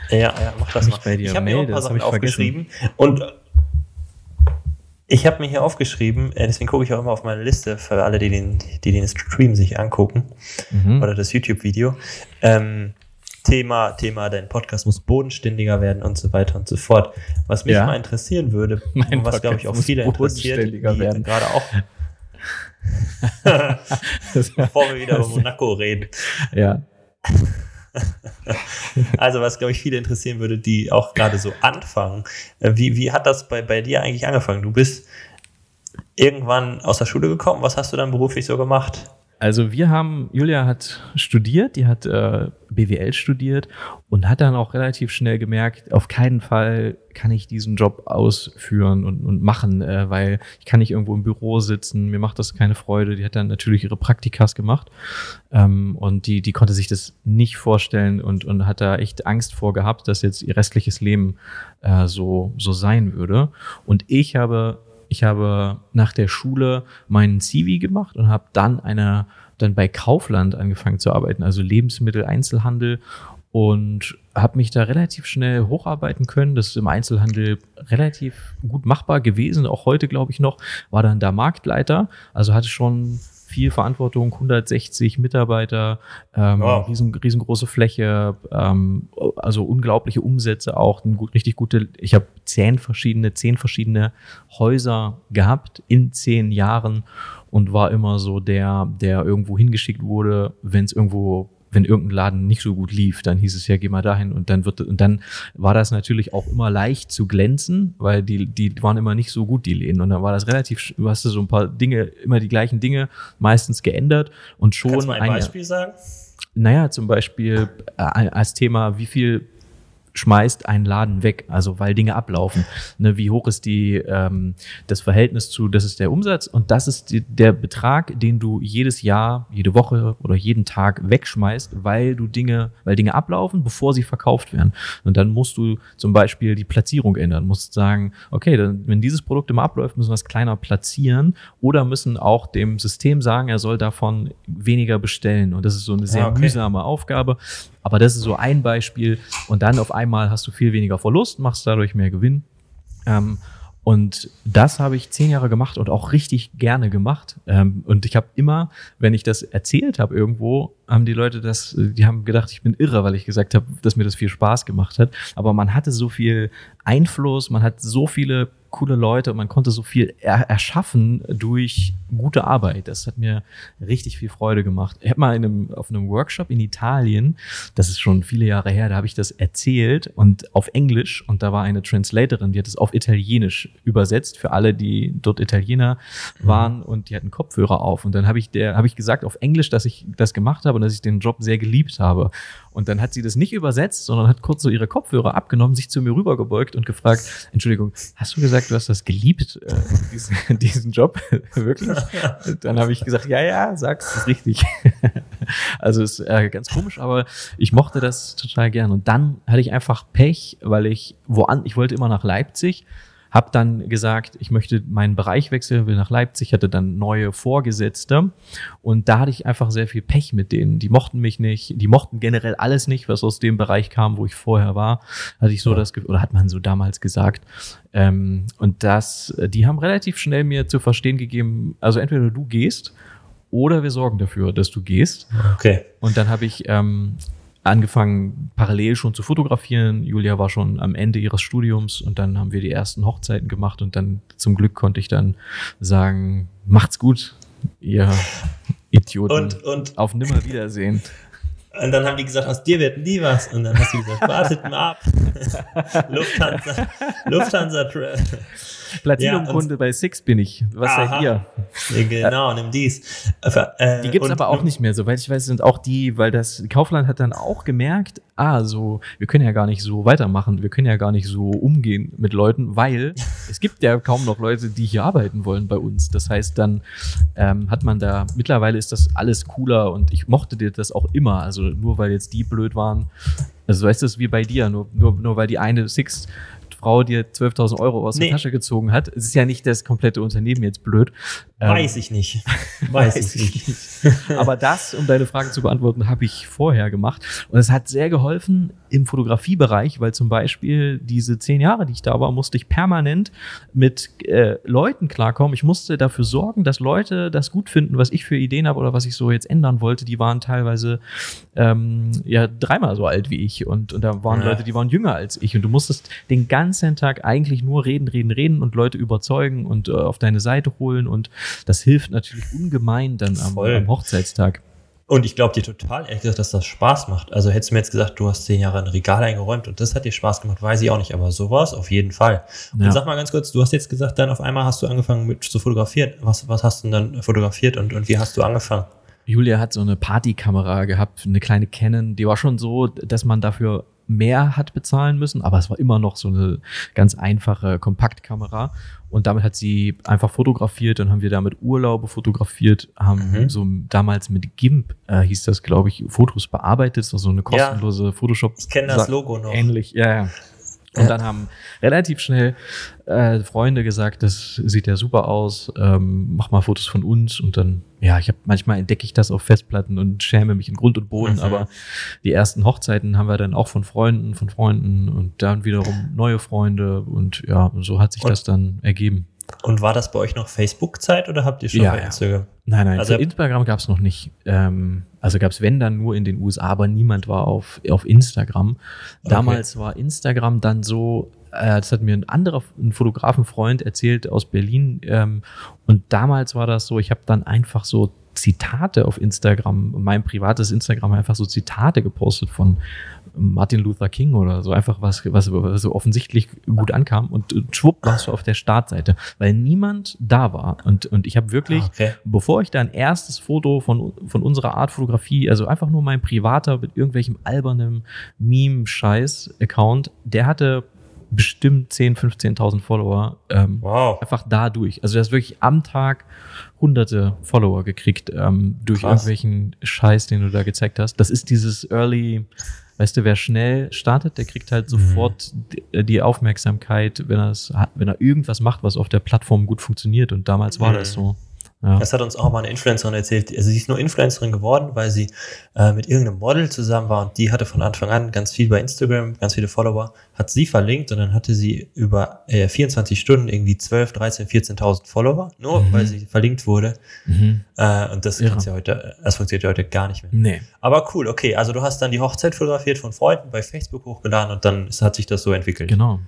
Ja, ja, mach das mich mal. bei dir ich habe mir ein melde, paar Sachen ich vergessen. aufgeschrieben und ich habe mir hier aufgeschrieben, äh, deswegen gucke ich auch immer auf meine Liste für alle, die den, die den Stream sich angucken Mhm. oder das YouTube-Video. Ähm, Thema, Thema, dein Podcast muss bodenständiger werden und so weiter und so fort. Was mich Ja. mal interessieren würde, Mein und was glaube ich auch viele interessiert, die werden. gerade auch, bevor wir wieder über Monaco reden. ja. Also was, glaube ich, viele interessieren würde, die auch gerade so anfangen. Äh, Wie, wie hat das bei, bei dir eigentlich angefangen? Du bist irgendwann aus der Schule gekommen. Was hast du dann beruflich so gemacht? Also wir haben, Julia hat studiert, die hat äh, BWL studiert und hat dann auch relativ schnell gemerkt, auf keinen Fall kann ich diesen Job ausführen und, und machen, äh, weil ich kann nicht irgendwo im Büro sitzen, mir macht das keine Freude. Die hat dann natürlich ihre Praktikas gemacht ähm, und die, die konnte sich das nicht vorstellen und, und hat da echt Angst vor gehabt, dass jetzt ihr restliches Leben äh, so, so sein würde. Und ich habe ich habe nach der Schule meinen CV gemacht und habe dann eine dann bei Kaufland angefangen zu arbeiten, also Lebensmitteleinzelhandel und habe mich da relativ schnell hocharbeiten können. Das ist im Einzelhandel relativ gut machbar gewesen, auch heute glaube ich noch. War dann da Marktleiter, also hatte schon viel Verantwortung, 160 Mitarbeiter, ähm, Wow. riesen, riesengroße Fläche, ähm, also unglaubliche Umsätze auch, ein gut, richtig gute, ich habe zehn verschiedene, zehn verschiedene Häuser gehabt in zehn Jahren und war immer so der, der irgendwo hingeschickt wurde, wenn es irgendwo wenn irgendein Laden nicht so gut lief, dann hieß es ja, geh mal dahin und dann wird und dann war das natürlich auch immer leicht zu glänzen, weil die die waren immer nicht so gut die Läden und dann war das relativ du hast so ein paar Dinge immer die gleichen Dinge meistens geändert und schon Kannst du mal ein Beispiel sagen? naja, zum Beispiel äh, als Thema, wie viel schmeißt ein Laden weg, also weil Dinge ablaufen. Ne, wie hoch ist die ähm, das Verhältnis zu, das ist der Umsatz und das ist die, der Betrag, den du jedes Jahr, jede Woche oder jeden Tag wegschmeißt, weil du Dinge, weil Dinge ablaufen, bevor sie verkauft werden. Und dann musst du zum Beispiel die Platzierung ändern, musst sagen, okay, dann, wenn dieses Produkt immer abläuft, müssen wir es kleiner platzieren oder müssen auch dem System sagen, er soll davon weniger bestellen. Und das ist so eine sehr Ah, okay. mühsame Aufgabe. Aber das ist so ein Beispiel. Und dann auf einmal hast du viel weniger Verlust, machst dadurch mehr Gewinn. Ähm, und das habe ich zehn Jahre gemacht und auch richtig gerne gemacht. Ähm, und ich habe immer, wenn ich das erzählt habe irgendwo, haben die Leute das, die haben gedacht, ich bin irre, weil ich gesagt habe, dass mir das viel Spaß gemacht hat. Aber man hatte so viel Einfluss, man hat so viele coole Leute und man konnte so viel er erschaffen durch gute Arbeit. Das hat mir richtig viel Freude gemacht. Ich habe mal in einem, auf einem Workshop in Italien, das ist schon viele Jahre her, da habe ich das erzählt und auf Englisch und da war eine Translatorin, die hat es auf Italienisch übersetzt für alle, die dort Italiener waren und die hatten Kopfhörer auf und dann habe ich der habe ich gesagt auf Englisch, dass ich das gemacht habe und dass ich den Job sehr geliebt habe und dann hat sie das nicht übersetzt, sondern hat kurz so ihre Kopfhörer abgenommen, sich zu mir rübergebeugt und gefragt, Entschuldigung, hast du gesagt, du hast das geliebt, äh, diesen, diesen Job? Wirklich? Dann habe ich gesagt, ja, ja, sagst ist richtig. also ist äh, ganz komisch, aber ich mochte das total gern. Und dann hatte ich einfach Pech, weil ich woan, ich wollte immer nach Leipzig, habe dann gesagt, ich möchte meinen Bereich wechseln, will nach Leipzig, hatte dann neue Vorgesetzte und da hatte ich einfach sehr viel Pech mit denen. Die mochten mich nicht, die mochten generell alles nicht, was aus dem Bereich kam, wo ich vorher war. Hatte ich so Ja. das Gefühl, oder hat man so damals gesagt. Ähm, und das, die haben relativ schnell mir zu verstehen gegeben, also entweder du gehst oder wir sorgen dafür, dass du gehst. Okay. Und dann habe ich ähm, angefangen, parallel schon zu fotografieren. Julia war schon am Ende ihres Studiums und dann haben wir die ersten Hochzeiten gemacht und dann zum Glück konnte ich dann sagen, macht's gut, ihr Idioten. Und, und, auf Nimmerwiedersehen. und dann haben die gesagt, aus dir wird nie was. Und dann hast du gesagt, wartet mal ab. Lufthansa, Lufthansa, Platinum-Kunde bei Six bin ich. Was seid ihr? Ja, genau, nimm dies. Äh, Die gibt's und- aber auch nicht mehr, soweit ich weiß, sind auch die, weil das Kaufland hat dann auch gemerkt, ah, so, wir können ja gar nicht so weitermachen, wir können ja gar nicht so umgehen mit Leuten, weil es gibt ja kaum noch Leute, die hier arbeiten wollen bei uns. Das heißt, dann ähm, hat man da, mittlerweile ist das alles cooler und ich mochte dir das auch immer. Also nur weil jetzt die blöd waren, also weißt du, es wie bei dir, nur, nur, nur weil die eine Six Frau dir 12.000 Euro aus Nee. der Tasche gezogen hat. Es ist ja nicht das komplette Unternehmen jetzt blöd. Ähm, Weiß ich nicht. Weiß, ich nicht. aber das, um deine Frage zu beantworten, habe ich vorher gemacht. Und es hat sehr geholfen im Fotografiebereich, weil zum Beispiel diese zehn Jahre, die ich da war, musste ich permanent mit äh, Leuten klarkommen. Ich musste dafür sorgen, dass Leute das gut finden, was ich für Ideen habe oder was ich so jetzt ändern wollte. Die waren teilweise ähm, ja dreimal so alt wie ich. Und, und da waren Ja. Leute, die waren jünger als ich. Und du musstest den ganzen Tag eigentlich nur reden, reden, reden und Leute überzeugen und äh, auf deine Seite holen. Und das hilft natürlich ungemein dann am, am Hochzeitstag. Und ich glaube dir total, ehrlich gesagt, dass das Spaß macht. Also hättest du mir jetzt gesagt, du hast zehn Jahre ein Regal eingeräumt und das hat dir Spaß gemacht, weiß ich auch nicht, aber sowas auf jeden Fall. Und Ja. sag mal ganz kurz, du hast jetzt gesagt, dann auf einmal hast du angefangen mit zu fotografieren. Was, was hast du denn dann fotografiert und, und wie hast du angefangen? Julia hat so eine Partykamera gehabt, eine kleine Canon, die war schon so, dass man dafür mehr hat bezahlen müssen, aber es war immer noch so eine ganz einfache Kompaktkamera und damit hat sie einfach fotografiert und haben wir damit Urlaube fotografiert, haben Mhm. so damals mit GIMP äh, hieß das, glaube ich, Fotos bearbeitet, so eine Ja. kostenlose Photoshop. Ich kenne das Logo noch. Ähnlich, ja, ja. Und dann haben relativ schnell äh, Freunde gesagt, das sieht ja super aus, ähm, mach mal Fotos von uns. Und dann, ja, ich habe manchmal entdecke ich das auf Festplatten und schäme mich in Grund und Boden. Mhm. Aber die ersten Hochzeiten haben wir dann auch von Freunden, von Freunden und dann wiederum neue Freunde. Und ja, und so hat sich Und- das dann ergeben. Und war das bei euch noch Facebook-Zeit oder habt ihr schon Ja, bei ja. Instagram? Nein, nein, Also- Instagram gab es noch nicht. Ähm, also gab es, wenn dann nur in den USA, aber niemand war auf, auf Instagram. Damals war Instagram dann so, äh, das hat mir ein anderer, ein Fotografenfreund erzählt aus Berlin. Ähm, und damals war das so, ich habe dann einfach so Zitate auf Instagram, mein privates Instagram einfach so Zitate gepostet von Martin Luther King oder so, einfach was, was, was so offensichtlich gut ankam und, und schwupp warst du auf der Startseite, weil niemand da war. Und, und ich habe wirklich Ah, okay. bevor ich da ein erstes Foto von, von unserer Art Fotografie, also einfach nur mein privater mit irgendwelchem albernem Meme-Scheiß-Account, der hatte bestimmt 10.000, 15.000 Follower. Ähm, Wow. Einfach dadurch. Also, du hast wirklich am Tag hunderte Follower gekriegt ähm, durch Krass. irgendwelchen Scheiß, den du da gezeigt hast. Das ist dieses Early, weißt du, wer schnell startet, der kriegt halt sofort die, die Aufmerksamkeit, wenn er wenn er irgendwas macht, was auf der Plattform gut funktioniert. Und damals war Mhm. das so. Ja. Das hat uns auch mal eine Influencerin erzählt. Also sie ist nur Influencerin geworden, weil sie äh, mit irgendeinem Model zusammen war und die hatte von Anfang an ganz viel bei Instagram, ganz viele Follower, hat sie verlinkt und dann hatte sie über äh, 24 Stunden irgendwie 12, 13, 14.000 Follower, nur Mhm. weil sie verlinkt wurde. Mhm. Äh, und das kannst ja heute, das funktioniert ja heute gar nicht mehr. Nee. Aber cool, okay. Also du hast dann die Hochzeit fotografiert von Freunden bei Facebook hochgeladen und dann hat sich das so entwickelt. Genau.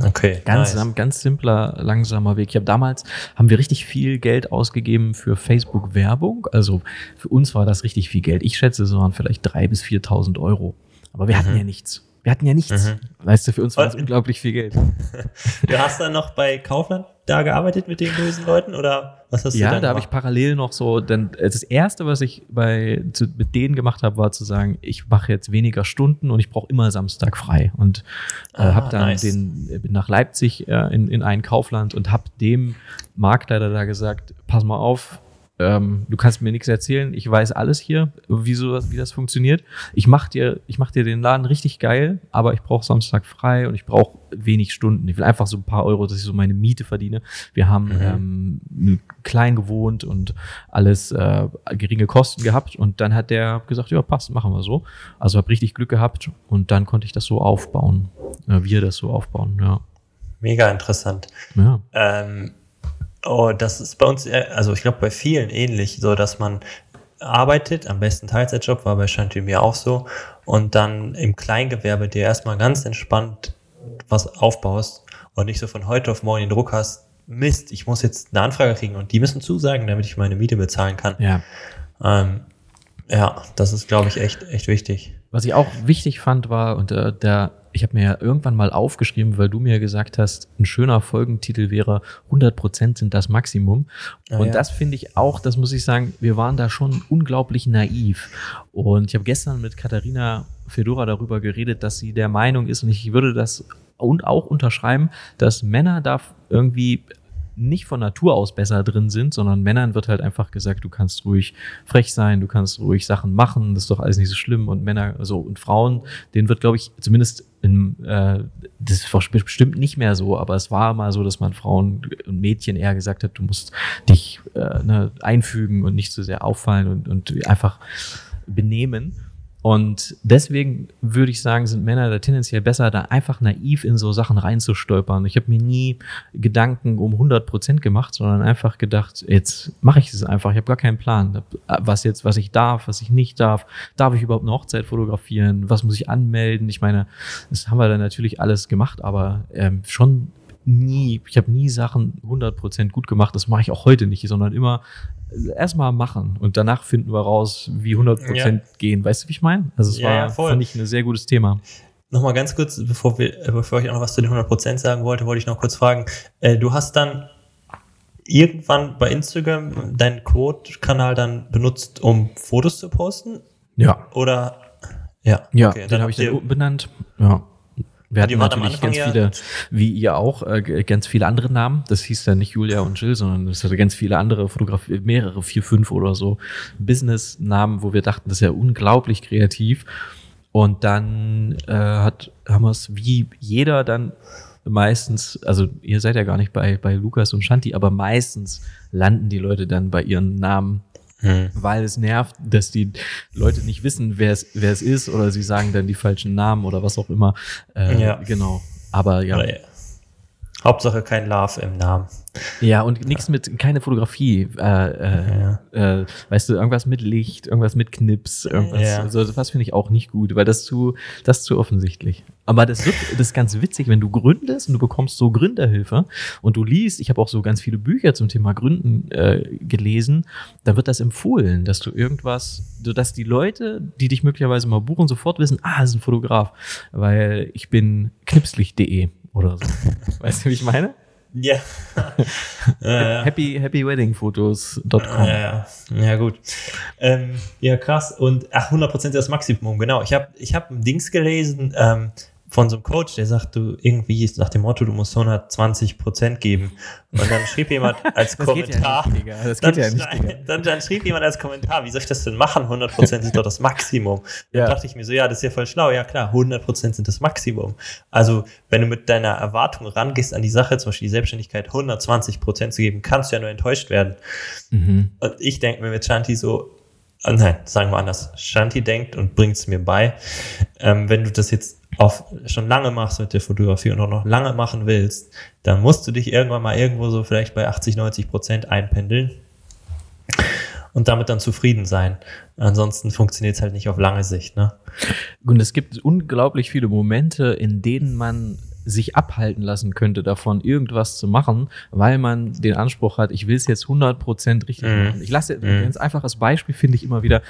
Okay. Ganz, nice. ganz simpler, langsamer Weg. Ich habe damals, haben wir richtig viel Geld ausgegeben für Facebook-Werbung. Also für uns war das richtig viel Geld. Ich schätze, es waren vielleicht 3.000 bis 4.000 Euro. Aber wir hatten Mhm. ja nichts. Wir hatten ja nichts. Mhm. Weißt du, für uns war das Und- unglaublich viel Geld. Du hast dann noch bei Kaufland da gearbeitet mit den bösen Leuten oder was hast du Ja, da habe ich parallel noch so, denn das erste, was ich bei zu, mit denen gemacht habe, war zu sagen, ich mache jetzt weniger Stunden und ich brauche immer Samstag frei und äh, Ah, habe dann nice. den äh, bin nach Leipzig äh, in, in ein Kaufland und habe dem Marktleiter da gesagt, pass mal auf, ähm, du kannst mir nichts erzählen, ich weiß alles hier, wie, so, wie das funktioniert. Ich mach dir, ich mach dir den Laden richtig geil, aber ich brauche Samstag frei und ich brauche wenig Stunden. Ich will einfach so ein paar Euro, dass ich so meine Miete verdiene. Wir haben Mhm. ähm, klein gewohnt und alles äh, geringe Kosten gehabt und dann hat der gesagt, ja passt, machen wir so. Also habe richtig Glück gehabt und dann konnte ich das so aufbauen, äh, wir das so aufbauen, ja. Mega interessant. ja. Ähm, oh, das ist bei uns, eher- also ich glaube bei vielen ähnlich, so dass man arbeitet, am besten Teilzeitjob, war bei Shanti mir auch so, und dann im Kleingewerbe dir erstmal ganz entspannt was aufbaust und nicht so von heute auf morgen den Druck hast, Mist, ich muss jetzt eine Anfrage kriegen und die müssen zusagen, damit ich meine Miete bezahlen kann. Ja. Ähm, ja, das ist, glaube ich, echt, echt wichtig. Was ich auch wichtig fand, war, und äh, der, ich habe mir ja irgendwann mal aufgeschrieben, weil du mir gesagt hast, ein schöner Folgentitel wäre 100% sind das Maximum. Ah, und ja. das finde ich auch, das muss ich sagen, wir waren da schon unglaublich naiv. Und ich habe gestern mit Katharina Fedora darüber geredet, dass sie der Meinung ist, und ich würde das und auch unterschreiben, dass Männer da irgendwie nicht von Natur aus besser drin sind, sondern Männern wird halt einfach gesagt, du kannst ruhig frech sein, du kannst ruhig Sachen machen, das ist doch alles nicht so schlimm und Männer, so und Frauen, denen wird, glaube ich, zumindest in, äh, das ist bestimmt nicht mehr so, aber es war mal so, dass man Frauen und Mädchen eher gesagt hat, du musst dich äh, ne, einfügen und nicht so sehr auffallen und, und einfach benehmen. Und deswegen würde ich sagen, sind Männer da tendenziell besser, da einfach naiv in so Sachen reinzustolpern. Ich habe mir nie Gedanken um 100 Prozent gemacht, sondern einfach gedacht, jetzt mache ich es einfach. Ich habe gar keinen Plan, was jetzt, was ich darf, was ich nicht darf. Darf ich überhaupt eine Hochzeit fotografieren? Was muss ich anmelden? Ich meine, das haben wir dann natürlich alles gemacht, aber ähm, schon nie, ich habe nie Sachen 100% gut gemacht, das mache ich auch heute nicht, sondern immer erstmal machen und danach finden wir raus, wie 100% Ja. gehen. Weißt du, wie ich meine? Also es Ja, war, voll. fand ich, ein sehr gutes Thema. Nochmal ganz kurz, bevor, wir, äh, bevor ich auch noch was zu den 100% sagen wollte, wollte ich noch kurz fragen. Äh, du hast dann irgendwann bei Instagram deinen Quote-Kanal dann benutzt, um Fotos zu posten? Ja. Oder? Ja, Ja, okay, den habe ich dann ihr- umbenannt. Ja. Wir hatten natürlich ganz ja- viele, wie ihr auch, äh, ganz viele andere Namen. Das hieß dann nicht Julia und Jill, sondern es hatte ganz viele andere Fotografie, mehrere, vier, fünf oder so Business-Namen, wo wir dachten, das ist ja unglaublich kreativ. Und dann äh, hat, haben wir es wie jeder dann meistens, also ihr seid ja gar nicht bei, bei Lukas und Shanti, aber meistens landen die Leute dann bei ihren Namen Hm. weil es nervt, dass die Leute nicht wissen, wer es, wer es ist oder sie sagen dann die falschen Namen oder was auch immer. Äh, Ja. Genau. Aber ja. Oder, Hauptsache kein Love im Namen. Ja, und nichts mit, keine Fotografie. Äh, äh, Ja. äh, weißt du, irgendwas mit Licht, irgendwas mit Knips, irgendwas. Ja. Also das finde ich auch nicht gut, weil das zu, das ist zu offensichtlich. Aber das wird, das ist ganz witzig, wenn du gründest und du bekommst so Gründerhilfe und du liest, ich habe auch so ganz viele Bücher zum Thema Gründen äh, gelesen, dann wird das empfohlen, dass du irgendwas, so dass die Leute, die dich möglicherweise mal buchen, sofort wissen, ah, das ist ein Fotograf, weil ich bin knipslicht.de oder so. weißt du, wie ich meine? Ja. äh, Happy, happyweddingfotos.com. Ja, ja, ja, gut. Ähm, ja, krass. Und ach, 100% ist das Maximum, genau. Ich habe ich hab ein Dings gelesen ähm, von so einem Coach, der sagt, du irgendwie nach dem Motto, du musst 120% geben. Und dann schrieb jemand als ja Kommentar. nicht, dann, geht ja nicht, schrei- Digga. dann, dann schrieb jemand als Kommentar, wie soll ich das denn machen? 100% ist doch das Maximum. Dann Ja. dachte ich mir so, ja, das ist ja voll schlau. Ja, klar, 100% sind das Maximum. Also, wenn du mit deiner Erwartung rangehst an die Sache, zum Beispiel die Selbstständigkeit, 120% zu geben, kannst du ja nur enttäuscht werden. Mhm. Und ich denke mir mit Shanti so, ah, nein, sagen wir anders. Shanti denkt und bringt es mir bei. Ähm, wenn du das jetzt auf, schon lange machst mit der Fotografie und auch noch lange machen willst, dann musst du dich irgendwann mal irgendwo so vielleicht bei 80, 90 Prozent einpendeln und damit dann zufrieden sein. Ansonsten funktioniert es halt nicht auf lange Sicht. Ne? Und es gibt unglaublich viele Momente, in denen man sich abhalten lassen könnte davon, irgendwas zu machen, weil man den Anspruch hat, ich will es jetzt 100% richtig Mhm. machen. Ich lasse Mhm. ein ganz einfaches Beispiel, finde ich immer wieder,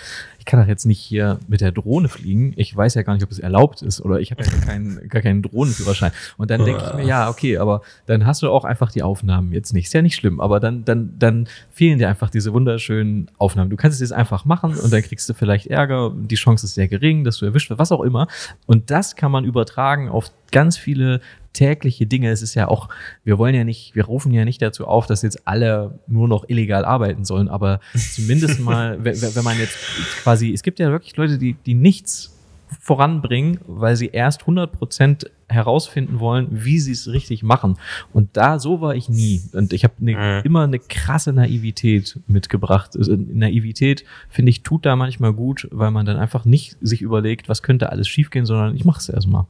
ich kann doch jetzt nicht hier mit der Drohne fliegen, ich weiß ja gar nicht, ob es erlaubt ist oder ich habe ja gar keinen, gar keinen Drohnenführerschein. Und dann denke ich mir, ja, okay, aber dann hast du auch einfach die Aufnahmen jetzt nicht. Ist ja nicht schlimm, aber dann, dann, dann fehlen dir einfach diese wunderschönen Aufnahmen. Du kannst es jetzt einfach machen und dann kriegst du vielleicht Ärger, die Chance ist sehr gering, dass du erwischt wirst, was auch immer. Und das kann man übertragen auf ganz viele tägliche Dinge. Es ist ja auch, wir wollen ja nicht, wir rufen ja nicht dazu auf, dass jetzt alle nur noch illegal arbeiten sollen, aber zumindest mal, wenn, wenn man jetzt quasi, es gibt ja wirklich Leute, die, die nichts voranbringen, weil sie erst 100% herausfinden wollen, wie sie es richtig machen. Und da, so war ich nie. Und ich habe ne, Mhm. immer eine krasse Naivität mitgebracht. Also Naivität, finde ich, tut da manchmal gut, weil man dann einfach nicht sich überlegt, was könnte alles schiefgehen, sondern ich mache es erstmal.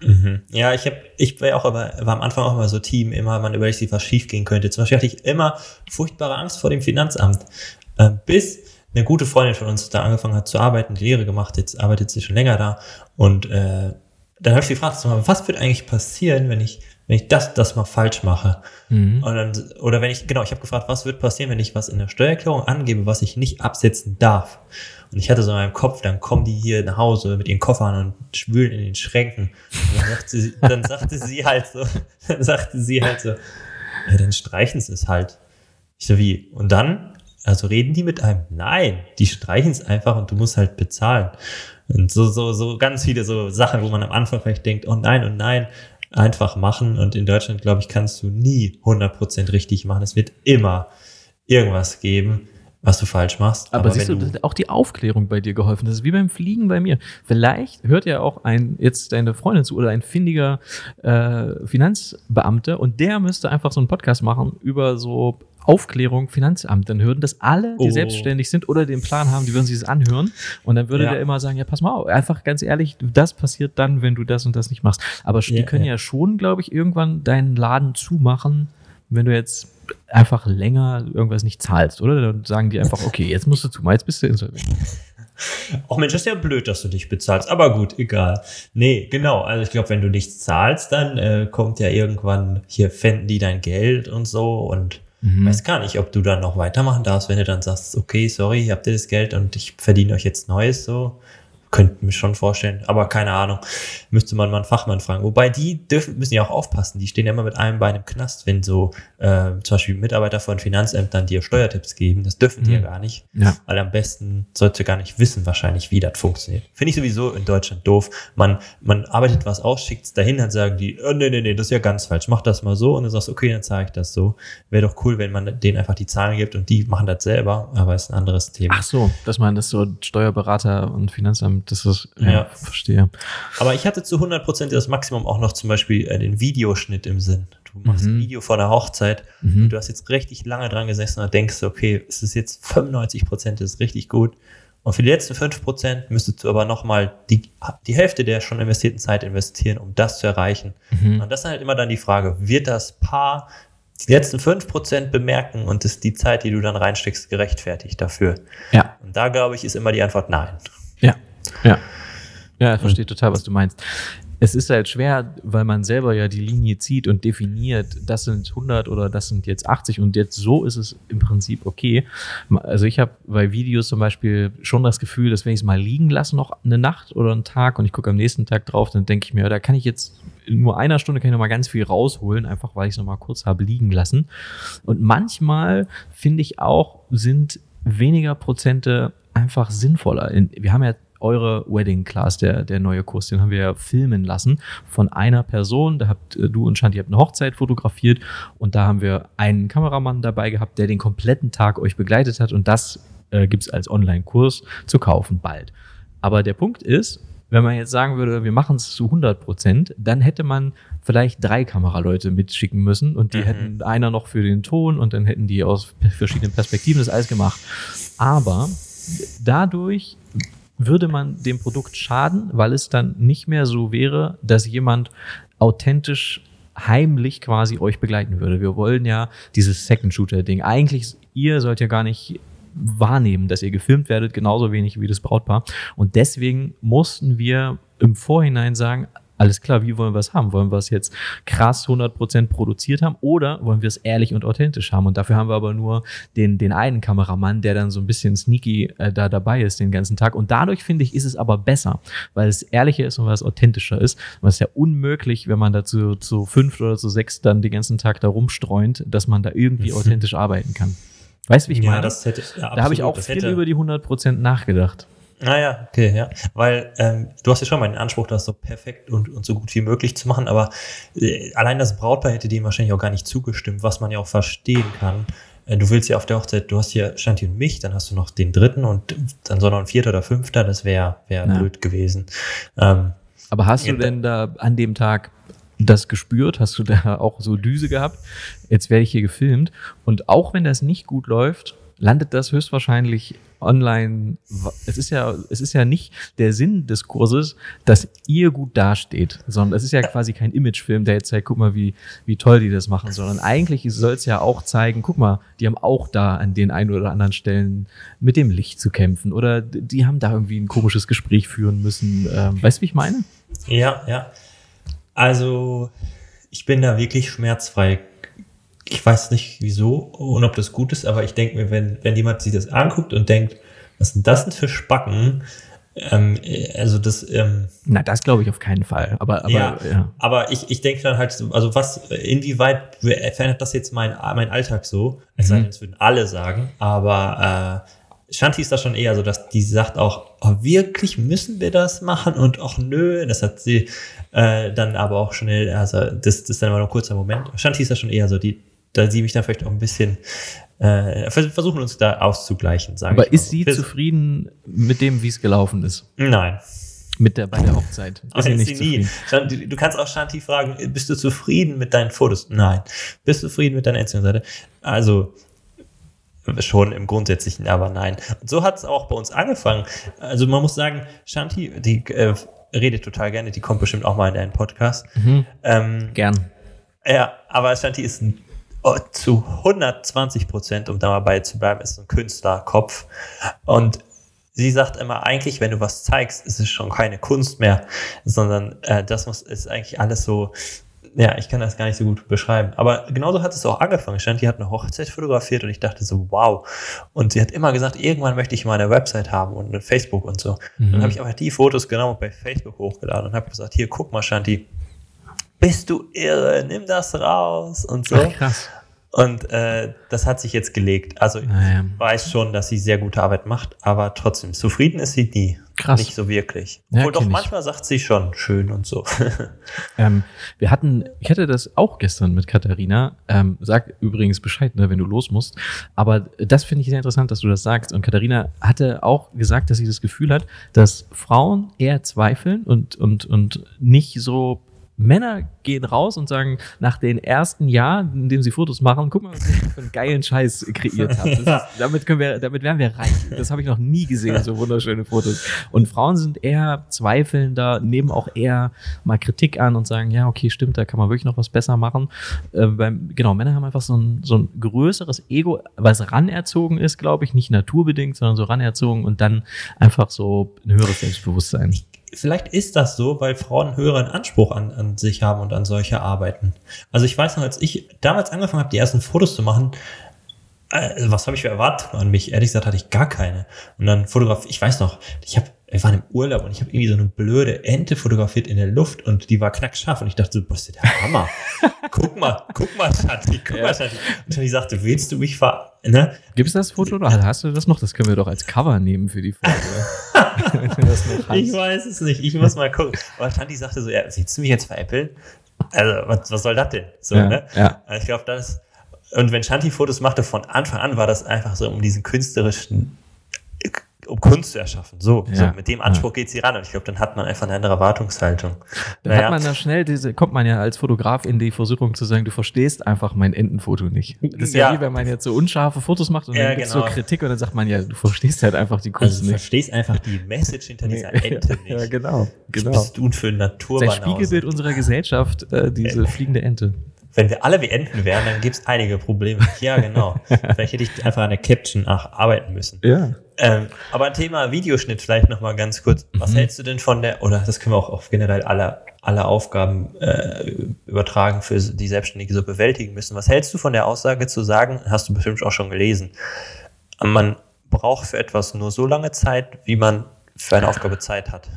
Mhm. Ja, ich habe, ich war auch aber, war am Anfang auch immer so Team, immer man überlegt sich, was schief gehen könnte. Zum Beispiel hatte ich immer furchtbare Angst vor dem Finanzamt, äh, bis eine gute Freundin von uns da angefangen hat zu arbeiten, die Lehre gemacht, jetzt arbeitet sie schon länger da und äh, dann habe ich sie gefragt, was wird eigentlich passieren, wenn ich, wenn ich das, das mal falsch mache? Mhm. Und dann, oder wenn ich, genau, ich habe gefragt, was wird passieren, wenn ich was in der Steuererklärung angebe, was ich nicht absetzen darf? Und ich hatte so in meinem Kopf, dann kommen die hier nach Hause mit ihren Koffern und schwülen in den Schränken. Und dann sagte sie, dann sagte sie halt so, dann sagte sie halt so, ja, dann streichen sie es halt. Ich so, wie? Und dann? Also reden die mit einem? Nein, die streichen es einfach und du musst halt bezahlen. Und so, so, so ganz viele so Sachen, wo man am Anfang vielleicht denkt, oh nein, oh nein, einfach machen. Und in Deutschland, glaube ich, kannst du nie 100% richtig machen. Es wird immer irgendwas geben, was du falsch machst. Aber, siehst du, das hat auch die Aufklärung bei dir geholfen. Das ist wie beim Fliegen bei mir. Vielleicht hört ja auch ein jetzt deine Freundin zu oder ein findiger äh, Finanzbeamter und der müsste einfach so einen Podcast machen über so Aufklärung Finanzamt. Dann würden das alle, die Oh. selbstständig sind oder den Plan haben, die würden sich das anhören und dann würde Ja. der immer sagen, ja, pass mal auf, einfach ganz ehrlich, das passiert dann, wenn du das und das nicht machst. Aber die Ja, können ja. ja schon, glaube ich, irgendwann deinen Laden zumachen, wenn du jetzt einfach länger irgendwas nicht zahlst, oder? Dann sagen die einfach, okay, jetzt musst du zu, jetzt bist du insolvent. Ach Mensch, das ist ja blöd, dass du nicht bezahlst. Aber gut, egal. Nee, genau. Also ich glaube, wenn du nichts zahlst, dann äh, kommt ja irgendwann, hier fänden die dein Geld und so und Mhm. weiß gar nicht, ob du dann noch weitermachen darfst, wenn du dann sagst, okay, sorry, habt ihr das Geld und ich verdiene euch jetzt Neues so. Könnte mir schon vorstellen, aber keine Ahnung. Müsste man mal einen Fachmann fragen. Wobei die dürfen, müssen ja auch aufpassen. Die stehen ja immer mit einem Bein im Knast, wenn so äh, zum Beispiel Mitarbeiter von Finanzämtern dir Steuertipps geben. Das dürfen die Mhm. ja gar nicht. Ja. Weil am besten sollte gar nicht wissen, wahrscheinlich, wie das funktioniert. Finde ich sowieso in Deutschland doof. Man, man arbeitet was aus, schickt es dahin, dann sagen die, oh, nee, nee, nee, das ist ja ganz falsch, mach das mal so. Und dann sagst du, okay, dann zeige ich das so. Wäre doch cool, wenn man denen einfach die Zahlen gibt und die machen das selber, aber ist ein anderes Thema. Ach so, dass man das so Steuerberater und Finanzamt, das ist, ja, Ja. verstehe. Aber ich hatte zu 100% das Maximum auch noch zum Beispiel äh, den Videoschnitt im Sinn. Du machst Mhm. ein Video vor einer Hochzeit Mhm. und du hast jetzt richtig lange dran gesessen und denkst, okay, es ist jetzt 95%, das ist richtig gut. Und für die letzten 5% müsstest du aber nochmal die, die Hälfte der schon investierten Zeit investieren, um das zu erreichen. Mhm. Und das ist halt immer dann die Frage, wird das Paar die letzten 5% bemerken und ist die Zeit, die du dann reinsteckst, gerechtfertigt dafür? Ja, Und da glaube ich, ist immer die Antwort nein. Ja, ja. Ich verstehe total, was du meinst. Es ist halt schwer, weil man selber ja die Linie zieht und definiert, das sind 100 oder das sind jetzt 80 und jetzt so ist es im Prinzip okay. Also ich habe bei Videos zum Beispiel schon das Gefühl, dass wenn ich es mal liegen lasse noch eine Nacht oder einen Tag und ich gucke am nächsten Tag drauf, dann denke ich mir, da kann ich jetzt in nur einer Stunde kann ich noch mal ganz viel rausholen, einfach weil ich es noch mal kurz habe liegen lassen. Und manchmal finde ich auch, sind weniger Prozente einfach sinnvoller. In, wir haben ja eure Wedding Class, der, der neue Kurs, den haben wir ja filmen lassen von einer Person. Da habt äh, du und Shanti habt eine Hochzeit fotografiert und da haben wir einen Kameramann dabei gehabt, der den kompletten Tag euch begleitet hat und das äh, gibt es als Online-Kurs zu kaufen bald. Aber der Punkt ist, wenn man jetzt sagen würde, wir machen es zu 100 Prozent, dann hätte man vielleicht drei Kameraleute mitschicken müssen und die Mhm. hätten einer noch für den Ton und dann hätten die aus verschiedenen Perspektiven das alles gemacht. Aber dadurch würde man dem Produkt schaden, weil es dann nicht mehr so wäre, dass jemand authentisch heimlich quasi euch begleiten würde. Wir wollen ja dieses Second Shooter Ding. Eigentlich ihr sollt ja gar nicht wahrnehmen, dass ihr gefilmt werdet, genauso wenig wie das Brautpaar. Und deswegen mussten wir im Vorhinein sagen, alles klar, wie wollen wir es haben? Wollen wir es jetzt krass 100% produziert haben oder wollen wir es ehrlich und authentisch haben? Und dafür haben wir aber nur den, den einen Kameramann, der dann so ein bisschen sneaky äh, da dabei ist den ganzen Tag. Und dadurch finde ich, ist es aber besser, weil es ehrlicher ist und weil es authentischer ist. Und es ist ja unmöglich, wenn man dazu zu fünf oder zu sechs dann den ganzen Tag da rumstreunt, dass man da irgendwie authentisch arbeiten kann. Weißt du, wie ich meine? das hätte, ja, da habe ich auch viel hätte- über die 100% nachgedacht. Naja, okay, ja. Weil ähm, du hast ja schon mal den Anspruch, das so perfekt und, und so gut wie möglich zu machen, aber äh, allein das Brautpaar hätte dem wahrscheinlich auch gar nicht zugestimmt, was man ja auch verstehen kann. Äh, du willst ja auf der Hochzeit, du hast hier Shanti und mich, dann hast du noch den dritten und dann soll noch ein vierter oder fünfter, das wäre wär Ja. blöd gewesen. Ähm, Aber hast du denn da an dem Tag das gespürt? Hast du da auch so Düse gehabt? Jetzt werde ich hier gefilmt. Und auch wenn das nicht gut läuft, landet das höchstwahrscheinlich online. Es ist ja, es ist ja nicht der Sinn des Kurses, dass ihr gut dasteht, sondern es ist ja quasi kein Imagefilm, der jetzt zeigt, guck mal, wie, wie toll die das machen, sondern eigentlich soll es ja auch zeigen, guck mal, die haben auch da an den einen oder anderen Stellen mit dem Licht zu kämpfen oder die haben da irgendwie ein komisches Gespräch führen müssen. Ähm, weißt du, wie ich meine? Ja, ja. Also, ich bin da wirklich schmerzfrei. Ich weiß nicht wieso und ob das gut ist, aber ich denke mir, wenn, wenn jemand sich das anguckt und denkt, was sind das denn für Spacken? Ähm, äh, also das, ähm, Na, das glaube ich auf keinen Fall. Aber, aber ja, ja. aber ich, ich denke dann halt, so, also was, inwieweit verändert das jetzt mein, mein Alltag so? Es das würden alle sagen, aber äh, Shanti ist da schon eher so, dass die sagt auch, oh, wirklich müssen wir das machen und auch nö, das hat sie äh, dann aber auch schnell, also das, das ist dann mal noch ein kurzer Moment. Shanti ist da schon eher so, die, da sie mich dann vielleicht auch ein bisschen äh, vers- versuchen uns da auszugleichen, sage ich Aber ist sie Vers- zufrieden mit dem, wie es gelaufen ist? Nein. Mit der, bei der Hochzeit? Ach, sie ist nicht nie. du kannst auch Shanti fragen, bist du zufrieden mit deinen Fotos? Nein. Bist du zufrieden mit deiner Instagram-Seite? Also, schon im Grundsätzlichen, aber nein. Und so hat es auch bei uns angefangen. Also man muss sagen, Shanti, die äh, redet total gerne, die kommt bestimmt auch mal in deinen Podcast. Mhm. Ähm, Gern. ja, aber Shanti ist ein, zu 120 Prozent, um da mal bei zu bleiben, ist ein Künstlerkopf. Und sie sagt immer, eigentlich, wenn du was zeigst, ist es schon keine Kunst mehr, sondern äh, das muss, ist eigentlich alles so, ja, ich kann das gar nicht so gut beschreiben. Aber genauso hat es auch angefangen. Shanti hat eine Hochzeit fotografiert und ich dachte so, wow. Und sie hat immer gesagt, irgendwann möchte ich mal eine Website haben und eine Facebook und so. Mhm. Dann habe ich einfach die Fotos genau bei Facebook hochgeladen und habe gesagt, hier, guck mal, Shanti, bist du irre, nimm das raus und so. Ach, krass. Und äh, das hat sich jetzt gelegt. Also Naja. ich weiß schon, dass sie sehr gute Arbeit macht, aber trotzdem, zufrieden ist sie nie. Krass. Nicht so wirklich. Ja, Obwohl doch ich. manchmal sagt sie schon schön und so. Ähm, wir hatten, ich hatte das auch gestern mit Katharina. Ähm, sag übrigens Bescheid, ne, wenn du los musst. Aber das finde ich sehr interessant, dass du das sagst. Und Katharina hatte auch gesagt, dass sie das Gefühl hat, dass Frauen eher zweifeln und, und, und nicht so Männer gehen raus und sagen, nach den ersten Jahren, in dem sie Fotos machen, guck mal, was ich für einen geilen Scheiß kreiert habe. Damit können wir, damit wären wir reich. Das habe ich noch nie gesehen, so wunderschöne Fotos. Und Frauen sind eher zweifelnder, nehmen auch eher mal Kritik an und sagen, ja, okay, stimmt, da kann man wirklich noch was besser machen. Äh, beim, genau, Männer haben einfach so ein, so ein größeres Ego, was ranerzogen ist, glaube ich, nicht naturbedingt, sondern so ranerzogen und dann einfach so ein höheres Selbstbewusstsein. Vielleicht ist das so, weil Frauen einen höheren Anspruch an, an sich haben und an solche Arbeiten. Also ich weiß noch, als ich damals angefangen habe, die ersten Fotos zu machen, äh, was habe ich für Erwartungen an mich? Ehrlich gesagt hatte ich gar keine. Und dann fotograf, ich weiß noch, ich habe, wir waren im Urlaub und ich habe irgendwie so eine blöde Ente fotografiert in der Luft und die war knackscharf und ich dachte so, boah, ist der Hammer. guck mal, guck mal, Schatzi, guck Ja. mal, Schatzi. Und Schatzi sagte, willst du mich ver... Ne? Gibt es das Foto oder hast du das noch? Das können wir doch als Cover nehmen für die Folge. Ich weiß es nicht, ich muss mal gucken. Aber Tanti sagte so, ja, willst du mich jetzt veräppeln? Also, was, was soll das denn? So, Ja, ne? ja. Also Ich glaube, das. Und wenn Shanti Fotos machte, von Anfang an war das einfach so, um diesen künstlerischen, um Kunst zu erschaffen. So, Ja, so mit dem Anspruch geht sie ran. Und ich glaube, dann hat man einfach eine andere Erwartungshaltung. Dann hat man da schnell diese, kommt man ja als Fotograf in die Versuchung zu sagen, du verstehst einfach mein Entenfoto nicht. Das ist ja, Ja. wie wenn man jetzt so unscharfe Fotos macht und Ja, dann gibt's genau. so Kritik und dann sagt man ja, du verstehst halt einfach die Kunst also, du nicht. verstehst einfach die Message hinter dieser Ente nicht. Ja, genau, Was genau. bist du für ein Das Naturbanause? Spiegelbild unserer Gesellschaft, äh, diese fliegende Ente. Wenn wir alle wie Enten wären, dann gibt's einige Probleme. Ja, genau. Vielleicht hätte ich einfach an der Caption arbeiten müssen. Ja. Ähm, aber Thema Videoschnitt vielleicht noch mal ganz kurz. Was Mhm. hältst du denn von der, oder das können wir auch auf generell alle, alle Aufgaben äh, übertragen, für die Selbstständige so bewältigen müssen. Was hältst du von der Aussage zu sagen, hast du bestimmt auch schon gelesen, man braucht für etwas nur so lange Zeit, wie man für eine Aufgabe Zeit hat.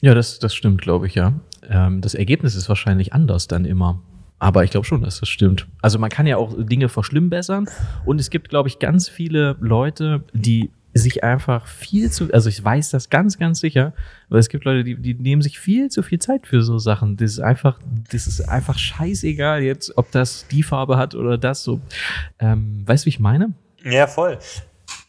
Ja, das, das stimmt, glaube ich, ja. Ähm, das Ergebnis ist wahrscheinlich anders dann immer. Aber ich glaube schon, dass das stimmt. Also man kann ja auch Dinge verschlimmbessern. Und es gibt, glaube ich, ganz viele Leute, die sich einfach viel zu, also ich weiß das ganz, ganz sicher, aber es gibt Leute, die, die nehmen sich viel zu viel Zeit für so Sachen. Das ist einfach, das ist einfach scheißegal jetzt, ob das die Farbe hat oder das so. Ähm, weißt du, wie ich meine? Ja, voll.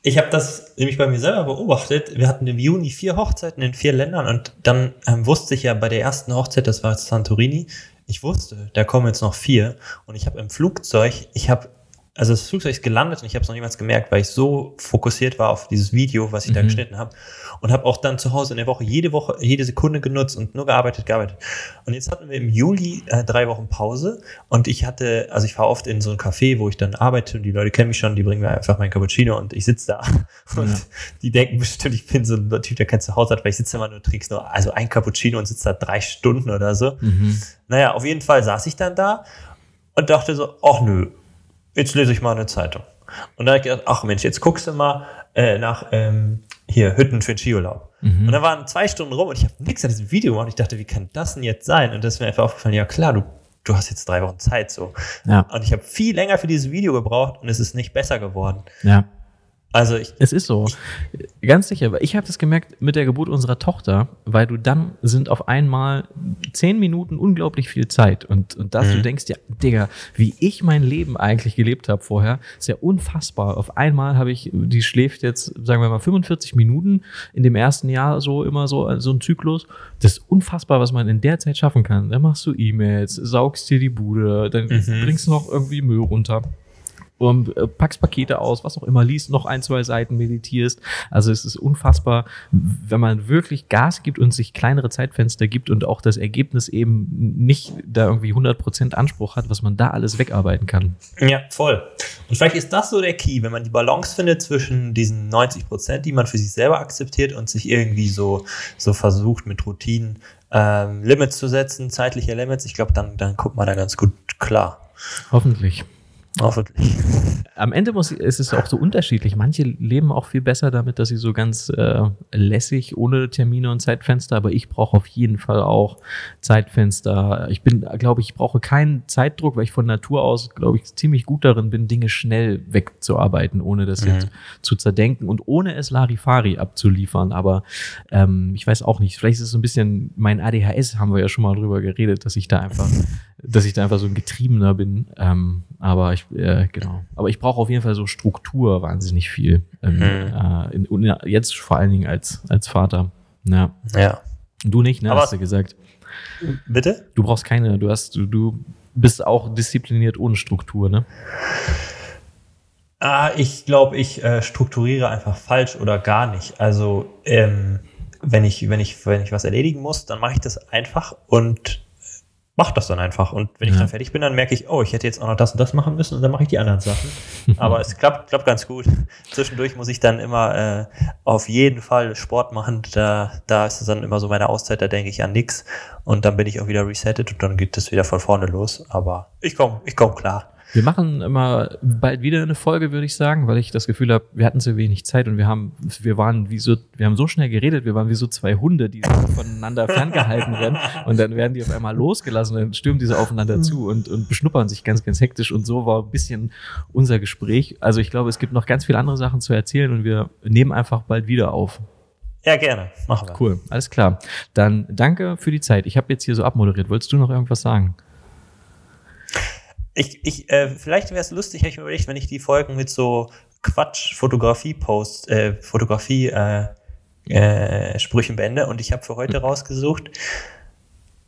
Ich habe das nämlich bei mir selber beobachtet. Wir hatten im Juni vier Hochzeiten in vier Ländern und dann ähm, wusste ich ja bei der ersten Hochzeit, das war Santorini, ich wusste, da kommen jetzt noch vier und ich habe im Flugzeug, ich habe also das Flugzeug ist gelandet und ich habe es noch niemals gemerkt, weil ich so fokussiert war auf dieses Video, was ich mhm. da geschnitten habe und habe auch dann zu Hause in der Woche jede Woche jede Sekunde genutzt und nur gearbeitet, gearbeitet. Und jetzt hatten wir im Juli äh, drei Wochen Pause und ich hatte, also ich fahre oft in so ein Café, wo ich dann arbeite und die Leute kennen mich schon, die bringen mir einfach mein Cappuccino und ich sitze da und ja. die denken bestimmt, ich bin so ein Typ, der kein Zuhause hat, weil ich sitze immer nur trinkst nur also ein Cappuccino und sitze da drei Stunden oder so. Mhm. Naja, auf jeden Fall saß ich dann da und dachte so, ach nö, jetzt lese ich mal eine Zeitung. Und dann habe ich gedacht, ach Mensch, jetzt guckst du mal äh, nach ähm, hier Hütten für den Skiurlaub. Mhm. Und dann waren zwei Stunden rum und ich habe nichts an diesem Video gemacht. Und ich dachte, wie kann das denn jetzt sein? Und das ist mir einfach aufgefallen, ja klar, du, du hast jetzt drei Wochen Zeit so. Ja. Und ich habe viel länger für dieses Video gebraucht und es ist nicht besser geworden. Ja. Also ich, es ist so, ganz sicher. Ich habe das gemerkt mit der Geburt unserer Tochter, weil du dann sind auf einmal zehn Minuten unglaublich viel Zeit und und dass mhm. du denkst, ja, Digga, wie ich mein Leben eigentlich gelebt habe vorher, ist ja unfassbar. Auf einmal habe ich, die schläft jetzt, sagen wir mal 45 Minuten in dem ersten Jahr so immer so so ein Zyklus. Das ist unfassbar, was man in der Zeit schaffen kann. Dann machst du E-Mails, saugst dir die Bude, dann mhm. bringst du noch irgendwie Müll runter und äh, packst Pakete aus, was auch immer, liest noch ein, zwei Seiten, meditierst. Also es ist unfassbar, wenn man wirklich Gas gibt und sich kleinere Zeitfenster gibt und auch das Ergebnis eben nicht da irgendwie 100% Anspruch hat, was man da alles wegarbeiten kann. Ja, voll. Und vielleicht ist das so der Key, wenn man die Balance findet zwischen diesen 90%, die man für sich selber akzeptiert und sich irgendwie so, so versucht mit Routinen ähm, Limits zu setzen, zeitliche Limits. Ich glaube, dann, dann guckt man da ganz gut klar. Hoffentlich. Hoffentlich. Am Ende muss, ist es auch so unterschiedlich. Manche leben auch viel besser damit, dass sie so ganz äh, lässig, ohne Termine und Zeitfenster, aber ich brauche auf jeden Fall auch Zeitfenster. Ich bin, glaube ich, brauche keinen Zeitdruck, weil ich von Natur aus, glaube ich, ziemlich gut darin bin, Dinge schnell wegzuarbeiten, ohne das mhm. jetzt zu zerdenken und ohne es Larifari abzuliefern. Aber ähm, ich weiß auch nicht, vielleicht ist es so ein bisschen mein ADHS, haben wir ja schon mal drüber geredet, dass ich da einfach dass ich da einfach so ein Getriebener bin. Ähm, aber ich, äh, genau. Aber ich brauche auf jeden Fall so Struktur wahnsinnig viel. Ähm, mhm. äh, in, in, jetzt vor allen Dingen als, als Vater. Ja. ja. Du nicht, ne? Aber hast du gesagt. Bitte? Du brauchst keine, du hast, du, du bist auch diszipliniert ohne Struktur, ne? Ah, ich glaube, ich äh, strukturiere einfach falsch oder gar nicht. Also ähm, wenn ich, wenn ich, wenn ich was erledigen muss, dann mache ich das einfach und mache das dann einfach. Und wenn ich ja. dann fertig bin, dann merke ich, oh, ich hätte jetzt auch noch das und das machen müssen und dann mache ich die anderen Sachen. Aber es klappt, klappt ganz gut. Zwischendurch muss ich dann immer äh, auf jeden Fall Sport machen. Da, da ist es dann immer so meine Auszeit, da denke ich an nichts. Und dann bin ich auch wieder resettet und dann geht es wieder von vorne los. Aber ich komme ich komm klar. Wir machen immer bald wieder eine Folge, würde ich sagen, weil ich das Gefühl habe, wir hatten so wenig Zeit und wir haben, wir waren wie so, wir haben so schnell geredet, wir waren wie so zwei Hunde, die voneinander ferngehalten werden und dann werden die auf einmal losgelassen, dann stürmen diese aufeinander zu und, und beschnuppern sich ganz, ganz hektisch und so war ein bisschen unser Gespräch. Also ich glaube, es gibt noch ganz viele andere Sachen zu erzählen und wir nehmen einfach bald wieder auf. Ja, gerne. Machen wir. Cool, alles klar. Dann danke für die Zeit. Ich habe jetzt hier so abmoderiert. Wolltest du noch irgendwas sagen? Ich, ich, äh, vielleicht wäre es lustig, hätte ich mir überlegt, wenn ich die Folgen mit so Quatsch-Fotografie-Post, äh, Fotografie, äh, äh, Sprüchen beende. Und ich habe für heute hm. rausgesucht,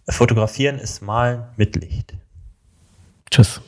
fotografieren ist malen mit Licht. Tschüss.